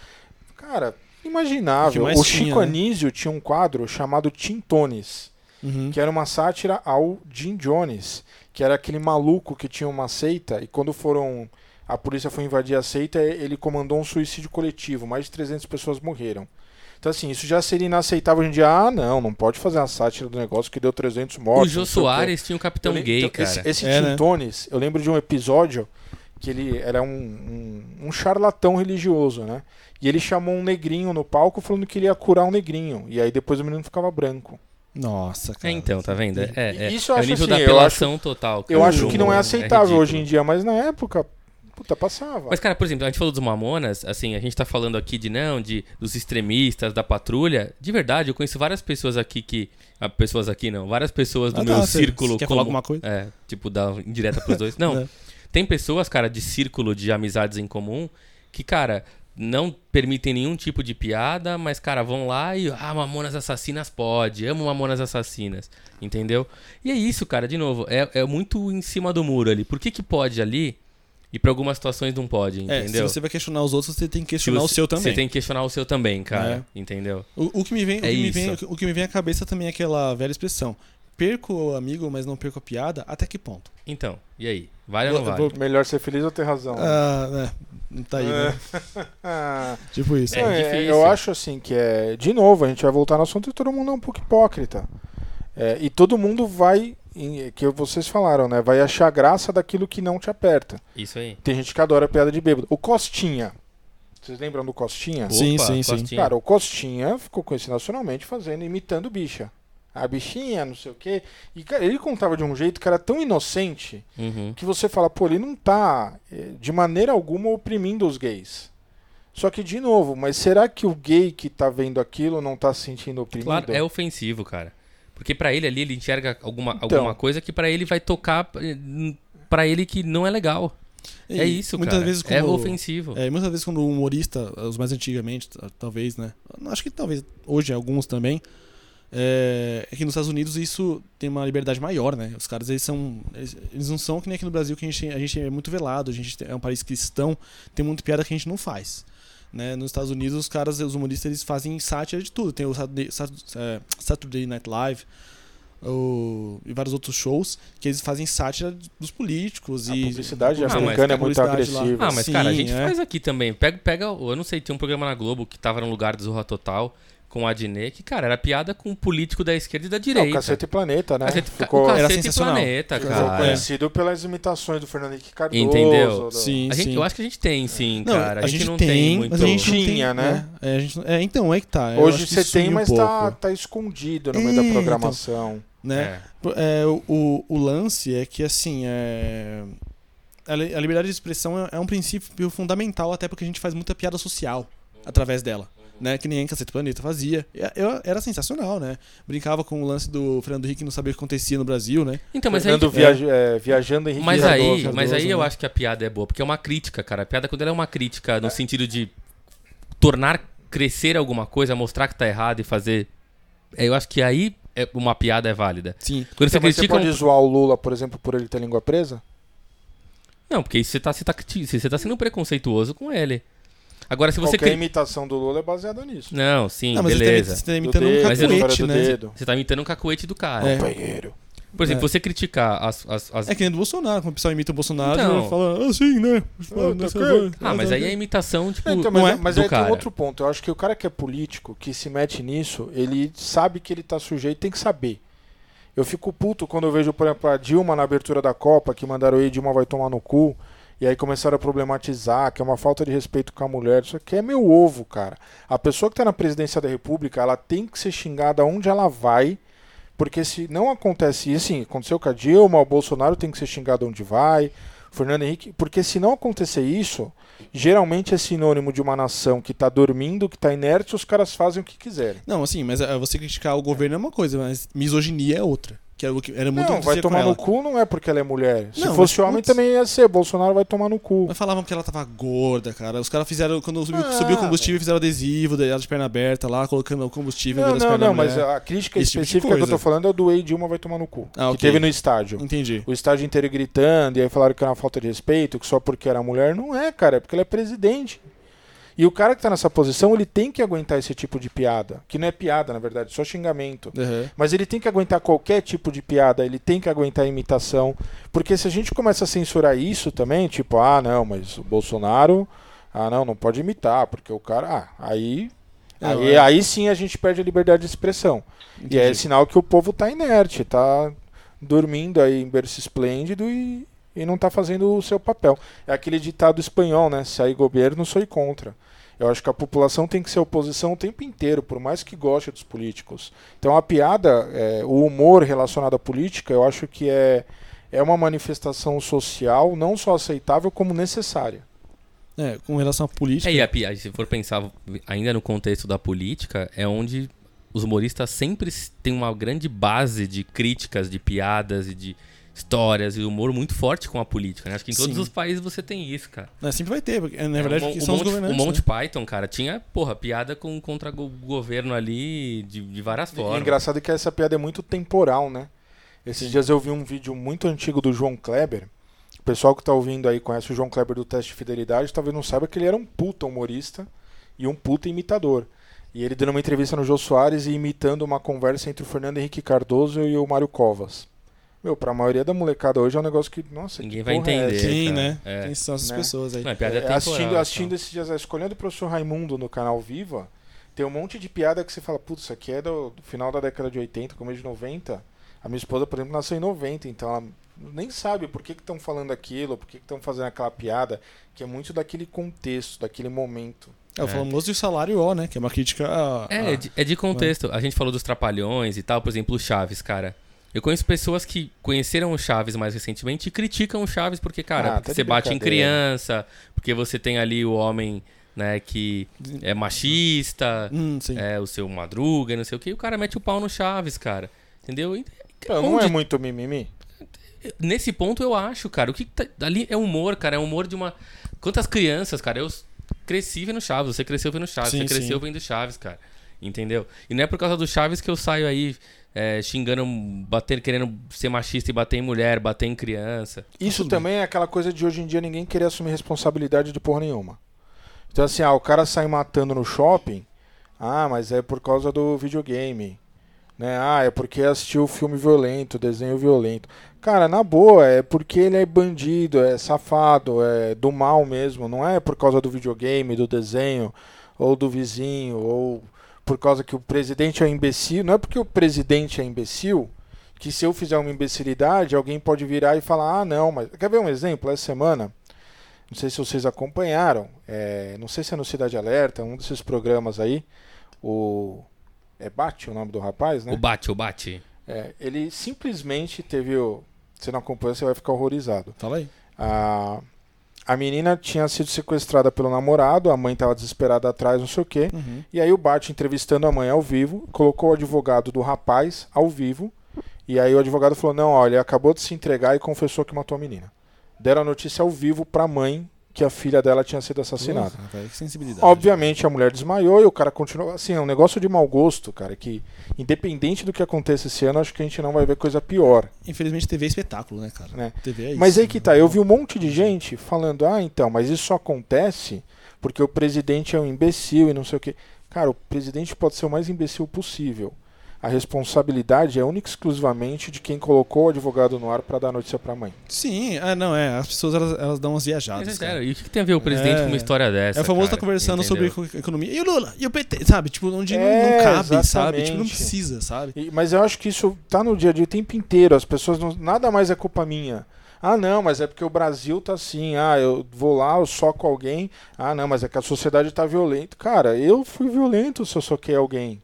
Cara, imaginável. O que mais O tinha, Chico né? Anísio tinha um quadro chamado Tintones, Uhum. que era uma sátira ao Jim Jones, que era aquele maluco que tinha uma seita e quando foram. A polícia foi invadir a seita, ele comandou um suicídio coletivo. Mais de 300 pessoas morreram. Então, assim, isso já seria inaceitável hoje em dia. Ah, não, não pode fazer uma sátira do negócio que deu 300 O mortos. Jô o quê. Soares tinha um capitão Eu lem- gay, então, cara. Esse, esse É, Tim né? Tones, eu lembro de um episódio que ele era um, um, um charlatão religioso, né? E ele chamou um negrinho no palco falando que ele ia curar um negrinho. E aí depois o menino ficava branco. Nossa, É, cara. então, tá vendo? É, é, Isso eu é o acho nível assim, da eu apelação total. Eu acho que não é humor, aceitável hoje em dia, mas na época, puta, passava. Mas, cara, por exemplo, a gente falou dos Mamonas, assim, a gente tá falando aqui de não, de dos extremistas, da patrulha. De verdade, eu conheço várias pessoas aqui que. ah, pessoas aqui não, várias pessoas do Ah, meu tá, círculo. cê quer como- falar alguma coisa? É, tipo, dar indireta pros dois. Não, É. tem pessoas, cara, de círculo de amizades em comum que, cara, não permitem nenhum tipo de piada, mas, cara, vão lá e. Ah, Mamonas Assassinas pode. Amo Mamonas Assassinas. Entendeu? E é isso, cara, de novo. É, é muito em cima do muro ali. Por que, que pode ali e pra algumas situações não pode? É, se Entendeu? você vai questionar os outros, você tem que questionar você- o seu também. Você tem que questionar o seu também, cara. É. Entendeu? O, o que me vem, o, É que me vem, o que me vem à cabeça também é aquela velha expressão. Perco o amigo, mas não perco a piada. Até que ponto? Então, e aí? Vale ou não vale? Melhor ser feliz ou ter razão. Ah, né? Não tá aí, né? Ah, Tipo isso. É é, difícil. eu acho assim que é. De novo, a gente vai voltar no assunto e todo mundo é um pouco hipócrita. É, e todo mundo vai. Que vocês falaram, né? Vai achar graça daquilo que não te aperta. Isso aí. Tem gente que adora piada de bêbado. O Costinha. Vocês lembram do Costinha? Sim, Opa, sim, sim. Costinha. Cara, o Costinha ficou conhecido nacionalmente fazendo, imitando bicha. A bichinha, não sei o quê. E cara, ele contava de um jeito que era tão inocente Uhum. que você fala, pô, ele não tá eh, de maneira alguma oprimindo os gays. Só que, de novo, mas será que o gay que tá vendo aquilo não tá se sentindo oprimido? Claro, é ofensivo, cara. Porque pra ele ali, ele enxerga alguma, Então. alguma coisa que pra ele vai tocar eh, pra ele que não é legal. E é isso, muitas cara. Vezes É quando- ofensivo. É, muitas vezes quando o humorista, os mais antigamente, talvez, né? Acho que talvez hoje alguns também. É, é que nos Estados Unidos isso tem uma liberdade maior, né? Os caras eles são. Eles, eles não são que nem aqui no Brasil, que a gente, a gente é muito velado, a gente é um país cristão, tem muita piada que a gente não faz. Né? Nos Estados Unidos, os caras, os humoristas, eles fazem sátira de tudo. Tem o Saturday, é, Saturday Night Live o- e vários outros shows que eles fazem sátira dos políticos. A e publicidade Ah, americana é muito agressiva. Ah, mas Sim, cara, a gente é. faz aqui também. Pega, pega, eu não sei, tem um programa na Globo que tava no lugar do Zorra Total com o Adnet, que, cara, era piada com um político da esquerda e da direita. Não, Cacete e Planeta, né? Cacete, Ficou, o Cacete Era e sensacional. Planeta, ficou cara. conhecido pelas imitações do Fernando Henrique Cardoso. Entendeu? do- Sim, A gente, sim. eu acho que a gente tem, sim, Não, cara. A, gente, não tem, tem, muito. mas a gente Tinha, tem, né? É, é, a gente é, então, é que tá. Eu Hoje você tem, sumiu um mas tá, tá escondido no É, meio da então. programação. né? É. É, o, o, o lance é que, assim, é... a, li- a liberdade de expressão é, é um princípio fundamental, até porque a gente faz muita piada social através dela. Né, que nem Cacete Planeta fazia. Eu, era sensacional, né? Brincava com o lance do Fernando Henrique não saber o que acontecia no Brasil, né? Então, mas aí, Fernando viaja- é, viajando Henrique mas Cardoso. aí, Cardoso, mas aí eu né? acho que a piada é boa, porque é uma crítica, cara. A piada, quando ela é uma crítica no sentido de tornar crescer alguma coisa, mostrar que tá errado e fazer. é, Eu acho que aí é- uma piada é válida. Sim. Quando você Então, você critica. um- pode zoar o Lula, por exemplo, por ele ter língua presa? Não, porque você tá, você, tá, você tá sendo preconceituoso com ele. Agora, se você. Qualquer cri- imitação do Lula é baseada nisso. Não, sim, Não, mas beleza. você tá Do imitando um Mas cacuete, do né? dedo. Você tá imitando um cacuete do cara. É. Companheiro. Por exemplo, É. você criticar as. as, as- É que nem do Bolsonaro, quando o pessoal imita o Bolsonaro, Então. fala assim, né? Ah, Nessa tá voz, Ah, mas tá- aí é imitação, tipo. Então, não mas é mas do aí cara. tem outro ponto. Eu acho que o cara que é político, que se mete nisso, ele sabe que ele tá sujeito, tem que saber. Eu fico puto quando eu vejo, por exemplo, a Dilma na abertura da Copa, que mandaram aí, Dilma vai tomar no cu, e aí começaram a problematizar, que é uma falta de respeito com a mulher. Isso aqui é meu ovo, cara. A pessoa que tá na presidência da República, ela tem que ser xingada onde ela vai, porque se não acontece isso, assim, aconteceu com a Dilma, o Bolsonaro tem que ser xingado onde vai, Fernando Henrique, porque se não acontecer isso, geralmente é sinônimo de uma nação que tá dormindo, que tá inerte, os caras fazem o que quiserem. Não, assim, mas é, você criticar o governo é uma coisa, mas misoginia é outra. Que era, o que- era muito Não, vai tomar no cu não é porque ela é mulher. Se Não, fosse mas, homem putz. também ia ser, Bolsonaro vai tomar no cu. Mas falavam que ela tava gorda, cara. Os caras fizeram, quando subiu, Ah, subiu o combustível, fizeram adesivo dela de perna aberta lá, colocando o combustível Não, não, não, mas a crítica Esse tipo específica que eu tô falando é do Ei Dilma vai tomar no cu. Ah, Que ok. teve no estádio. Entendi. O estádio inteiro gritando, e aí falaram que era uma falta de respeito, que só porque era mulher. Não é, cara, é porque ela é presidente. E o cara que tá nessa posição, ele tem que aguentar esse tipo de piada. Que não é piada, na verdade, só xingamento. Uhum. Mas ele tem que aguentar qualquer tipo de piada, ele tem que aguentar imitação. Porque se a gente começa a censurar isso também, tipo, ah, não, mas o Bolsonaro, ah, não, não pode imitar, porque o cara. Ah, aí. Não, aí, é. aí sim a gente perde a liberdade de expressão. E é Entendi. sinal que o povo tá inerte, tá dormindo aí em berço esplêndido e, e não tá fazendo o seu papel. É aquele ditado espanhol, né? Se aí governo, sou contra. Eu acho que a população tem que ser oposição o tempo inteiro, por mais que goste dos políticos. Então a piada, é, o humor relacionado à política, eu acho que é, é uma manifestação social não só aceitável, como necessária. É, com relação à política. É, e a piada, se for pensar ainda no contexto da política, é onde os humoristas sempre têm uma grande base de críticas, de piadas e de histórias e humor muito forte com a política. Né? Acho que em todos Sim. os países você tem isso, cara. né, sempre vai ter, porque, na verdade, É, o, são os Monty, governantes. o Monty né? Python, cara, tinha, porra, piada com, contra o governo ali de, de várias E formas. engraçado que essa piada é muito temporal, né? Esses dias eu vi um vídeo muito antigo do João Kleber. O pessoal que tá ouvindo aí conhece o João Kleber do teste de fidelidade, talvez não saiba que ele era um puta humorista e um puta imitador. E ele dando uma entrevista no Jô Soares e imitando uma conversa entre o Fernando Henrique Cardoso e o Mário Covas. Meu, pra maioria da molecada hoje é um negócio que, nossa, Ninguém que vai é entender. Quem, cara. né? É. Quem são essas Né? pessoas aí? Não, é piada É, temporal, assistindo, então. assistindo esses dias, escolhendo o professor Raimundo no canal Viva, tem um monte de piada que você fala, putz, isso aqui é do, do final da década de 80, começo de 90. A minha esposa, por exemplo, nasceu em 90, então ela nem sabe por que estão falando aquilo, por que estão fazendo aquela piada, que é muito daquele contexto, daquele momento. É o famoso de salário ó, né? Que é uma crítica a. É, a- é de, é de contexto. A gente falou dos trapalhões e tal, por exemplo, o Chaves, cara. Eu conheço pessoas que conheceram o Chaves mais recentemente e criticam o Chaves porque, cara, Ah, porque tá de você bate em criança, porque você tem ali o homem, né, que é machista, Hum, é o seu madruga, não sei o que, e o cara mete o pau no Chaves, cara. Entendeu? E- Pô, não é muito mimimi? Nesse ponto eu acho, cara. O que, que tá, ali é humor, cara. É humor de uma. Quantas crianças, cara? Eu cresci vendo Chaves, você cresceu vendo Chaves, Sim, você cresceu sim. vendo Chaves, cara. Entendeu? E não é por causa do Chaves que eu saio aí é, xingando, bater, querendo ser machista e bater em mulher, bater em criança. Isso também é aquela coisa de hoje em dia ninguém querer assumir responsabilidade de porra nenhuma. Então assim, ah, o cara sai matando no shopping, ah, mas é por causa do videogame. Né? Ah, é porque assistiu filme violento, desenho violento. Cara, na boa, é porque ele é bandido, é safado, é do mal mesmo. Não é por causa do videogame, do desenho, ou do vizinho, ou por causa que o presidente é imbecil. Não é porque o presidente é imbecil que se eu fizer uma imbecilidade, alguém pode virar e falar: ah, não, mas. Quer ver um exemplo? Essa semana, não sei se vocês acompanharam, é, não sei se é no Cidade Alerta, um desses programas aí, o. É Bate o nome do rapaz, né? O Bate, o Bate. É, ele simplesmente teve o. Você não acompanha, você vai ficar horrorizado. Fala aí. A, a menina tinha sido sequestrada pelo namorado, a mãe estava desesperada atrás, não sei o quê. Uhum. E aí o Bart, entrevistando a mãe ao vivo, colocou o advogado do rapaz ao vivo. E aí o advogado falou: Não, olha, ele acabou de se entregar e confessou que matou a menina. Deram a notícia ao vivo pra mãe que a filha dela tinha sido assassinada. Que sensibilidade. Obviamente a mulher desmaiou e o cara continuou. Assim, é um negócio de mau gosto, cara, que independente do que aconteça esse ano, acho que a gente não vai ver coisa pior. Infelizmente, TV é espetáculo, né, cara? Né? TV é isso. Mas aí que tá, eu vi um monte de gente falando, ah, então, mas isso só acontece porque o presidente é um imbecil e não sei o quê. Cara, o presidente pode ser o mais imbecil possível. A responsabilidade é única e exclusivamente de quem colocou o advogado no ar para dar notícia pra mãe. Sim, ah, não, é. As pessoas elas, elas dão umas viajadas. É cara. sério, e o que tem a ver o presidente É. com uma história dessa? É o famoso cara? tá conversando Entendeu? sobre eco- economia. E o Lula? E o PT? Sabe? Tipo, onde não- É, não, cabe, sabe? exatamente. Tipo, não precisa, sabe? E- mas eu acho que isso tá no dia a dia o tempo inteiro. As pessoas não. Nada mais é culpa minha. Ah, não, mas é porque o Brasil tá assim. Ah, eu vou lá, eu soco alguém. Ah, não, mas é que a sociedade tá violenta. Cara, eu fui violento se eu soquei alguém.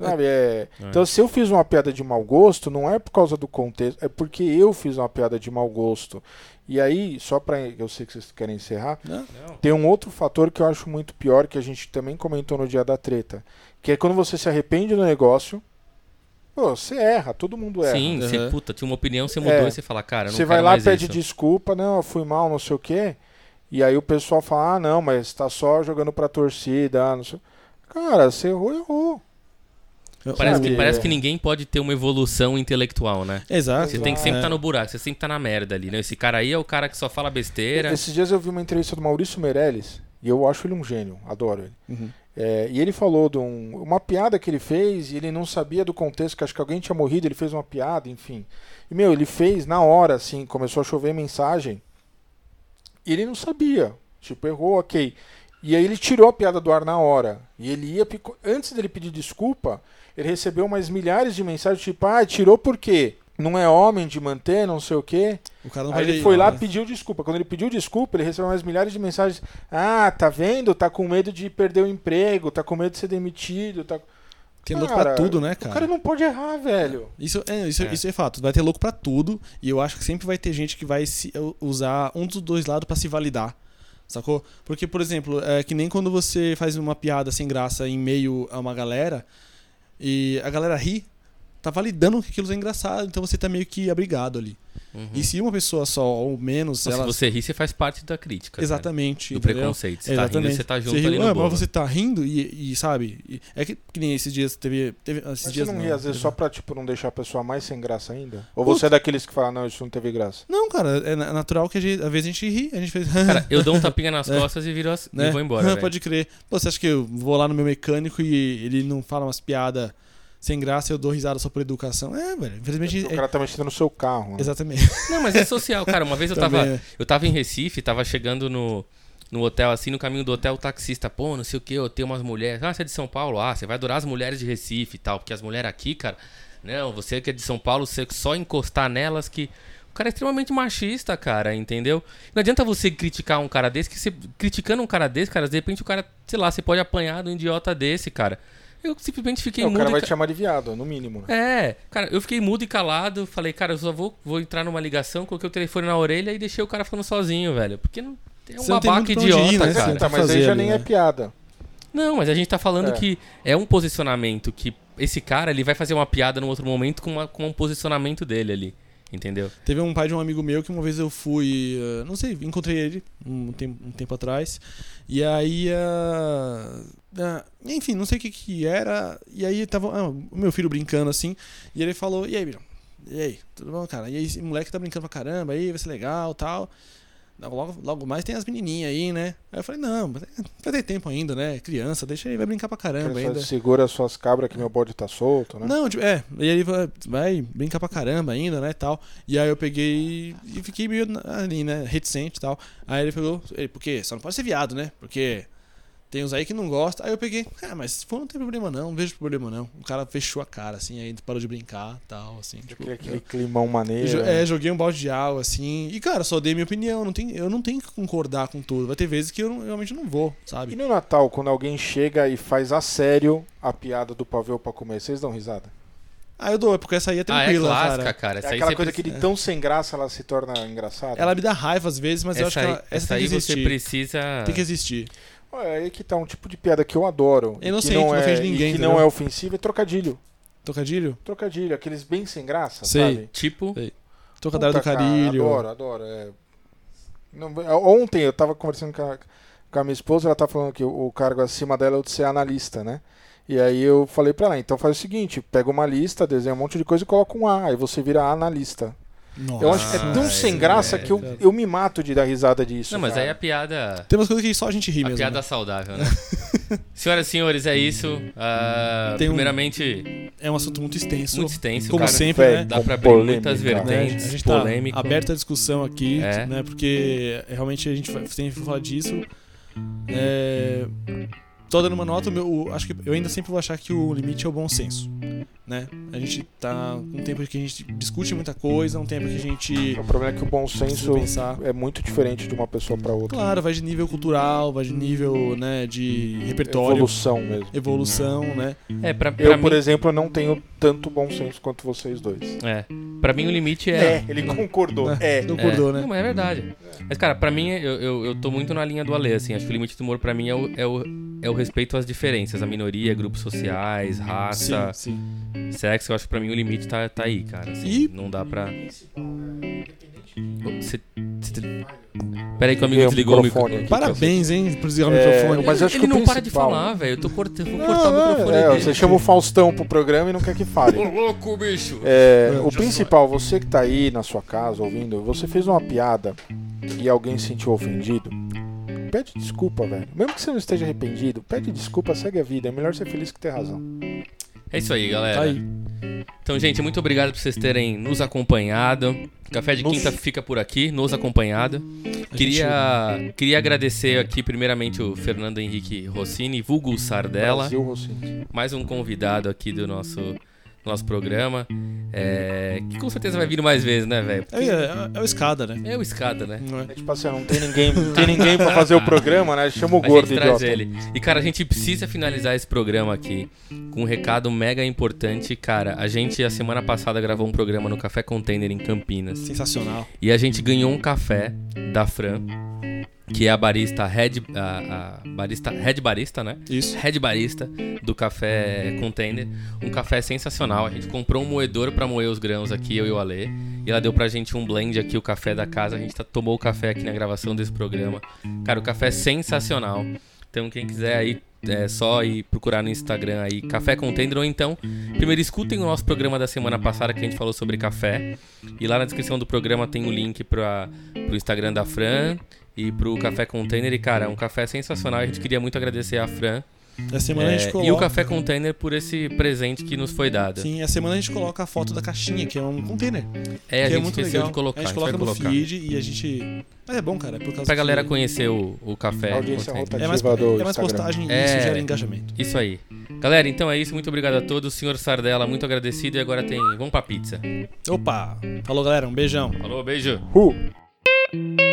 Sabe, é... É. Então, se eu fiz uma piada de mau gosto, não é por causa do contexto, é porque eu fiz uma piada de mau gosto. E aí, só pra. Eu sei que vocês querem encerrar. Né? Não. Tem um outro fator que eu acho muito pior, que a gente também comentou no dia da treta. Que é quando você se arrepende do negócio. Pô, você erra, todo mundo erra. Sim, você, Aham. puta, tinha uma opinião, você mudou É. e você fala, cara, não Você vai lá, mais pede isso. desculpa, não, eu fui mal, não sei o quê. E aí o pessoal fala, ah, não, mas tá só jogando pra torcida, ah, não sei. Cara, você errou, errou. Parece que, parece que ninguém pode ter uma evolução intelectual, né? Exato. Você tem que sempre É. estar no buraco, você sempre tá na merda ali, né? Esse cara aí é o cara que só fala besteira. Esses dias eu vi uma entrevista do Maurício Meirelles, e eu acho ele um gênio, adoro ele. Uhum. É, e ele falou de um- uma piada que ele fez e ele não sabia do contexto, que acho que alguém tinha morrido, ele fez uma piada, enfim. E, meu, ele fez na hora, assim, começou a chover mensagem. E ele não sabia. Tipo, errou, ok. E aí ele tirou a piada do ar na hora. E ele ia. Antes dele pedir desculpa, ele recebeu mais milhares de mensagens, tipo, ah, tirou por quê? Não é homem de manter, não sei o quê. O cara não Aí vai ele foi lá, né? pediu desculpa. Quando ele pediu desculpa, ele recebeu mais milhares de mensagens. Ah, tá vendo? Tá com medo de perder o emprego, tá com medo de ser demitido. Tá... Tem louco Cara, pra tudo, né, O cara? cara não pode errar, velho. Isso é, isso, É. isso é fato. Vai ter louco pra tudo. E eu acho que sempre vai ter gente que vai se, usar um dos dois lados pra se validar. Sacou? Porque, por exemplo, é que nem quando você faz uma piada sem graça em meio a uma galera e a galera ri, tá validando que aquilo é engraçado. Então você tá meio que abrigado ali. Uhum. E se uma pessoa só ou menos. Ela... Se você ri, você faz parte da crítica. Exatamente. Do entendeu? preconceito. Você tá rindo, você tá junto riu, ali no "Ah, mas você tá rindo e, e, sabe? e- é que, que nem esses dias teve. teve esses Mas dias você não ri, às vezes, só pra, tipo, não deixar a pessoa mais sem graça ainda? Ou Puta. você é daqueles que fala, não, isso não teve graça? Não, cara, é na- natural que a gente, às vezes a gente ri, a gente fez. Cara, eu dou um tapinha nas É. costas e viro as... né? e vou embora. Pode crer. Pô, você acha que eu vou lá no meu mecânico e ele não fala umas piadas sem graça eu dou risada só por educação? É, velho. Infelizmente. o é- cara tá mexendo no seu carro. né? Exatamente. Não, mas é social, cara. Uma vez eu tava, Também, é. eu tava em Recife, tava chegando no, no hotel, assim, no caminho do hotel, o taxista, pô, não sei o que, eu tenho umas mulheres. Ah, você é de São Paulo? Ah, você vai adorar as mulheres de Recife e tal, porque as mulheres aqui, cara. Não, você que é de São Paulo, você só encostar nelas que. O cara é extremamente machista, cara, entendeu? Não adianta você criticar um cara desse, que você. Criticando um cara desse, cara, de repente o cara, sei lá, você pode apanhar de um idiota desse, cara. Eu simplesmente fiquei Não, o mudo. cara e vai ca- te chamar de viado, no mínimo, né? é, cara, eu fiquei mudo e calado. Falei, cara, eu só vou, vou entrar numa ligação, coloquei o telefone na orelha e deixei o cara falando sozinho, velho. Porque não, é um Você babaca idiota, ir, né? cara. Tá, tem mas aí já ali, nem né? é piada. Não, mas a gente tá falando É. que é um posicionamento que esse cara, ele vai fazer uma piada num outro momento com, uma- com um posicionamento dele ali. Entendeu? Teve um pai de um amigo meu que uma vez eu fui, eh, não sei, encontrei ele um tempo, um tempo atrás. E aí, ah, ah, enfim, não sei o que que era. E aí tava ah, o meu filho brincando assim. E ele falou: E aí, Birão? E aí, tudo bom, cara? E aí, esse moleque tá brincando pra caramba aí, vai ser legal tal. Logo, logo mais tem as menininhas aí, né? Aí eu falei: Não, mas vai ter tempo ainda, né? Criança, deixa aí, vai brincar pra caramba só ainda. Segura as suas cabras que meu bode tá solto, né? Não, tipo, é. E ele vai, vai brincar pra caramba ainda, né, tal. E aí eu peguei e fiquei meio ali, né, reticente e tal. Aí ele pegou, ele, por quê? Só não pode ser viado, né? Porque Tem uns aí que não gostam. Aí eu peguei, ah, mas se for não tem problema não, não vejo problema não. O cara fechou a cara, assim, aí parou de brincar tal, assim. Tipo, Aquele, aquele climão maneiro. jo- né? é, joguei um balde de água, assim. E, cara, só dei minha opinião. Não tem, eu não tenho que concordar com tudo. Vai ter vezes que eu, não- eu realmente não vou, E sabe? no Natal, quando alguém chega e faz a sério a piada do pavê pra comer, vocês dão risada? Ah, eu dou, porque essa aí é Ah, é tranquila, clássica, cara. cara. É Essa aí aquela coisa que precisa- de tão sem graça ela se torna engraçada. Ela me dá raiva às vezes, mas eu acho essa que ela, essa, essa tem aí que você existir. precisa. Tem que existir. Olha, aí que tá um tipo de piada que eu adoro. É e inocente, que não não é, e ninguém, que não é ofensivo, é trocadilho. Trocadilho? Trocadilho, aqueles bem sem graça, Sei. sabe? Tipo. Trocadilho do Puta, cara, carilho. adoro, adoro. é. Não, ontem eu tava conversando com a, com a minha esposa, ela tá falando que o, o cargo acima dela é o de ser analista, né? E aí eu falei pra ela, então faz o seguinte, pega uma lista, desenha um monte de coisa e coloca um A, aí você vira analista. Nossa. Eu acho que é tão Ah, sem graça é, que eu, eu me mato de dar risada disso. Não, mas cara. aí a piada. Tem umas coisas que só a gente ri A mesmo. piada né? saudável, né? Senhoras e senhores, é isso. Tem um- primeiramente, É um assunto muito extenso. muito extenso, Como cara. sempre, né? Dá pra abrir muitas polêmica. né? vertentes, A gente tá polêmico. aberta a discussão aqui, É. né? Porque realmente a gente sempre vai falar disso. É... Tô dando uma nota, meu, o- acho que eu ainda sempre vou achar que o limite é o bom senso, né? A gente tá um tempo que a gente discute muita coisa, um tempo que a gente O problema é que o bom senso pensar. é muito diferente de uma pessoa pra outra. Claro, vai de nível cultural, vai de nível, né, de repertório, Evolução mesmo. evolução, né? É, pra, pra Eu, mim, por exemplo, não tenho tanto bom senso quanto vocês dois. é, pra mim o limite É, é... ele concordou. É. Concordou, é. né? Não, mas é verdade. Mas, cara, pra mim, eu, eu, eu tô muito na linha do Ale, assim. Acho que o limite do humor pra mim é o, é o, é o respeito às diferenças. A minoria, grupos sociais, raça, Sim, sim. Sexo. Eu acho que pra mim o limite tá, tá aí, cara. assim, E- Não dá pra... Você... você- Pera aí que o amigo desligou o microfone. Parabéns, hein, por desligar o É, microfone. mas eu acho Ele que o não para de principal- falar, velho. Eu tô cortando, vou Não, cortar o microfone é, dele. você chama o Faustão pro programa e não quer que fale. Ô, louco, bicho! É, É, o principal, você que tá aí na sua casa ouvindo, você fez uma piada e alguém se sentiu ofendido, pede desculpa, velho. Mesmo que você não esteja arrependido, pede desculpa, segue a vida. É melhor ser feliz que ter razão. É isso aí, galera. Tá aí. Então, gente, muito obrigado por vocês terem nos acompanhado. Café de Nos- Quinta fica por aqui, nos acompanhado. Queria, queria agradecer aqui, primeiramente, o Fernando Henrique Rossini, vulgo Sardella, Brasil, Rocinho. mais um convidado aqui do nosso, nosso programa. É, que com certeza vai vir mais vezes, né, velho? É, é, é o escada, né? É o escada, né? Não é? Tipo assim, não tem ninguém, não tem ninguém pra fazer o programa, né? Chama o A gordo gente traz idiota. ele. E, cara, a gente precisa finalizar esse programa aqui com um recado mega importante. Cara, a gente, a semana passada, gravou um programa no Café Container em Campinas. Sensacional. E a gente ganhou um café da Fran, que é a barista Head, a, a barista, Head Barista, né? Isso. Head Barista do Café Container. Um café sensacional. A gente comprou um moedor pra moer os grãos aqui, eu e o Ale. E ela deu pra gente um blend aqui, o café da casa. A gente tá- tomou o café aqui na gravação desse programa. Cara, o café é sensacional. Então, quem quiser aí, é só ir procurar no Instagram aí, Café Container, ou então, primeiro escutem o nosso programa da semana passada que a gente falou sobre café. E lá na descrição do programa tem o link pra, pro Instagram da Fran e pro Café Container. E, cara, é um café sensacional. A gente queria muito agradecer a Fran Essa semana a é, gente coloca. e o Café Container por esse presente que nos foi dado. Sim, essa semana a gente coloca a foto da caixinha, que é um container. É, a que gente é muito esqueceu legal. de colocar. a gente vai coloca no colocar. feed e a gente. Mas é bom, cara. É por causa Pra galera que conhecer o, o café. Audiência Container. é mais, do é mais postagem e É. isso gera engajamento. Isso aí. Galera, então é isso. Muito obrigado a todos. Senhor Sardella, muito agradecido. E agora tem. Vamos pra pizza. Opa! Falou, galera. Um beijão. Falou, beijo. Uh!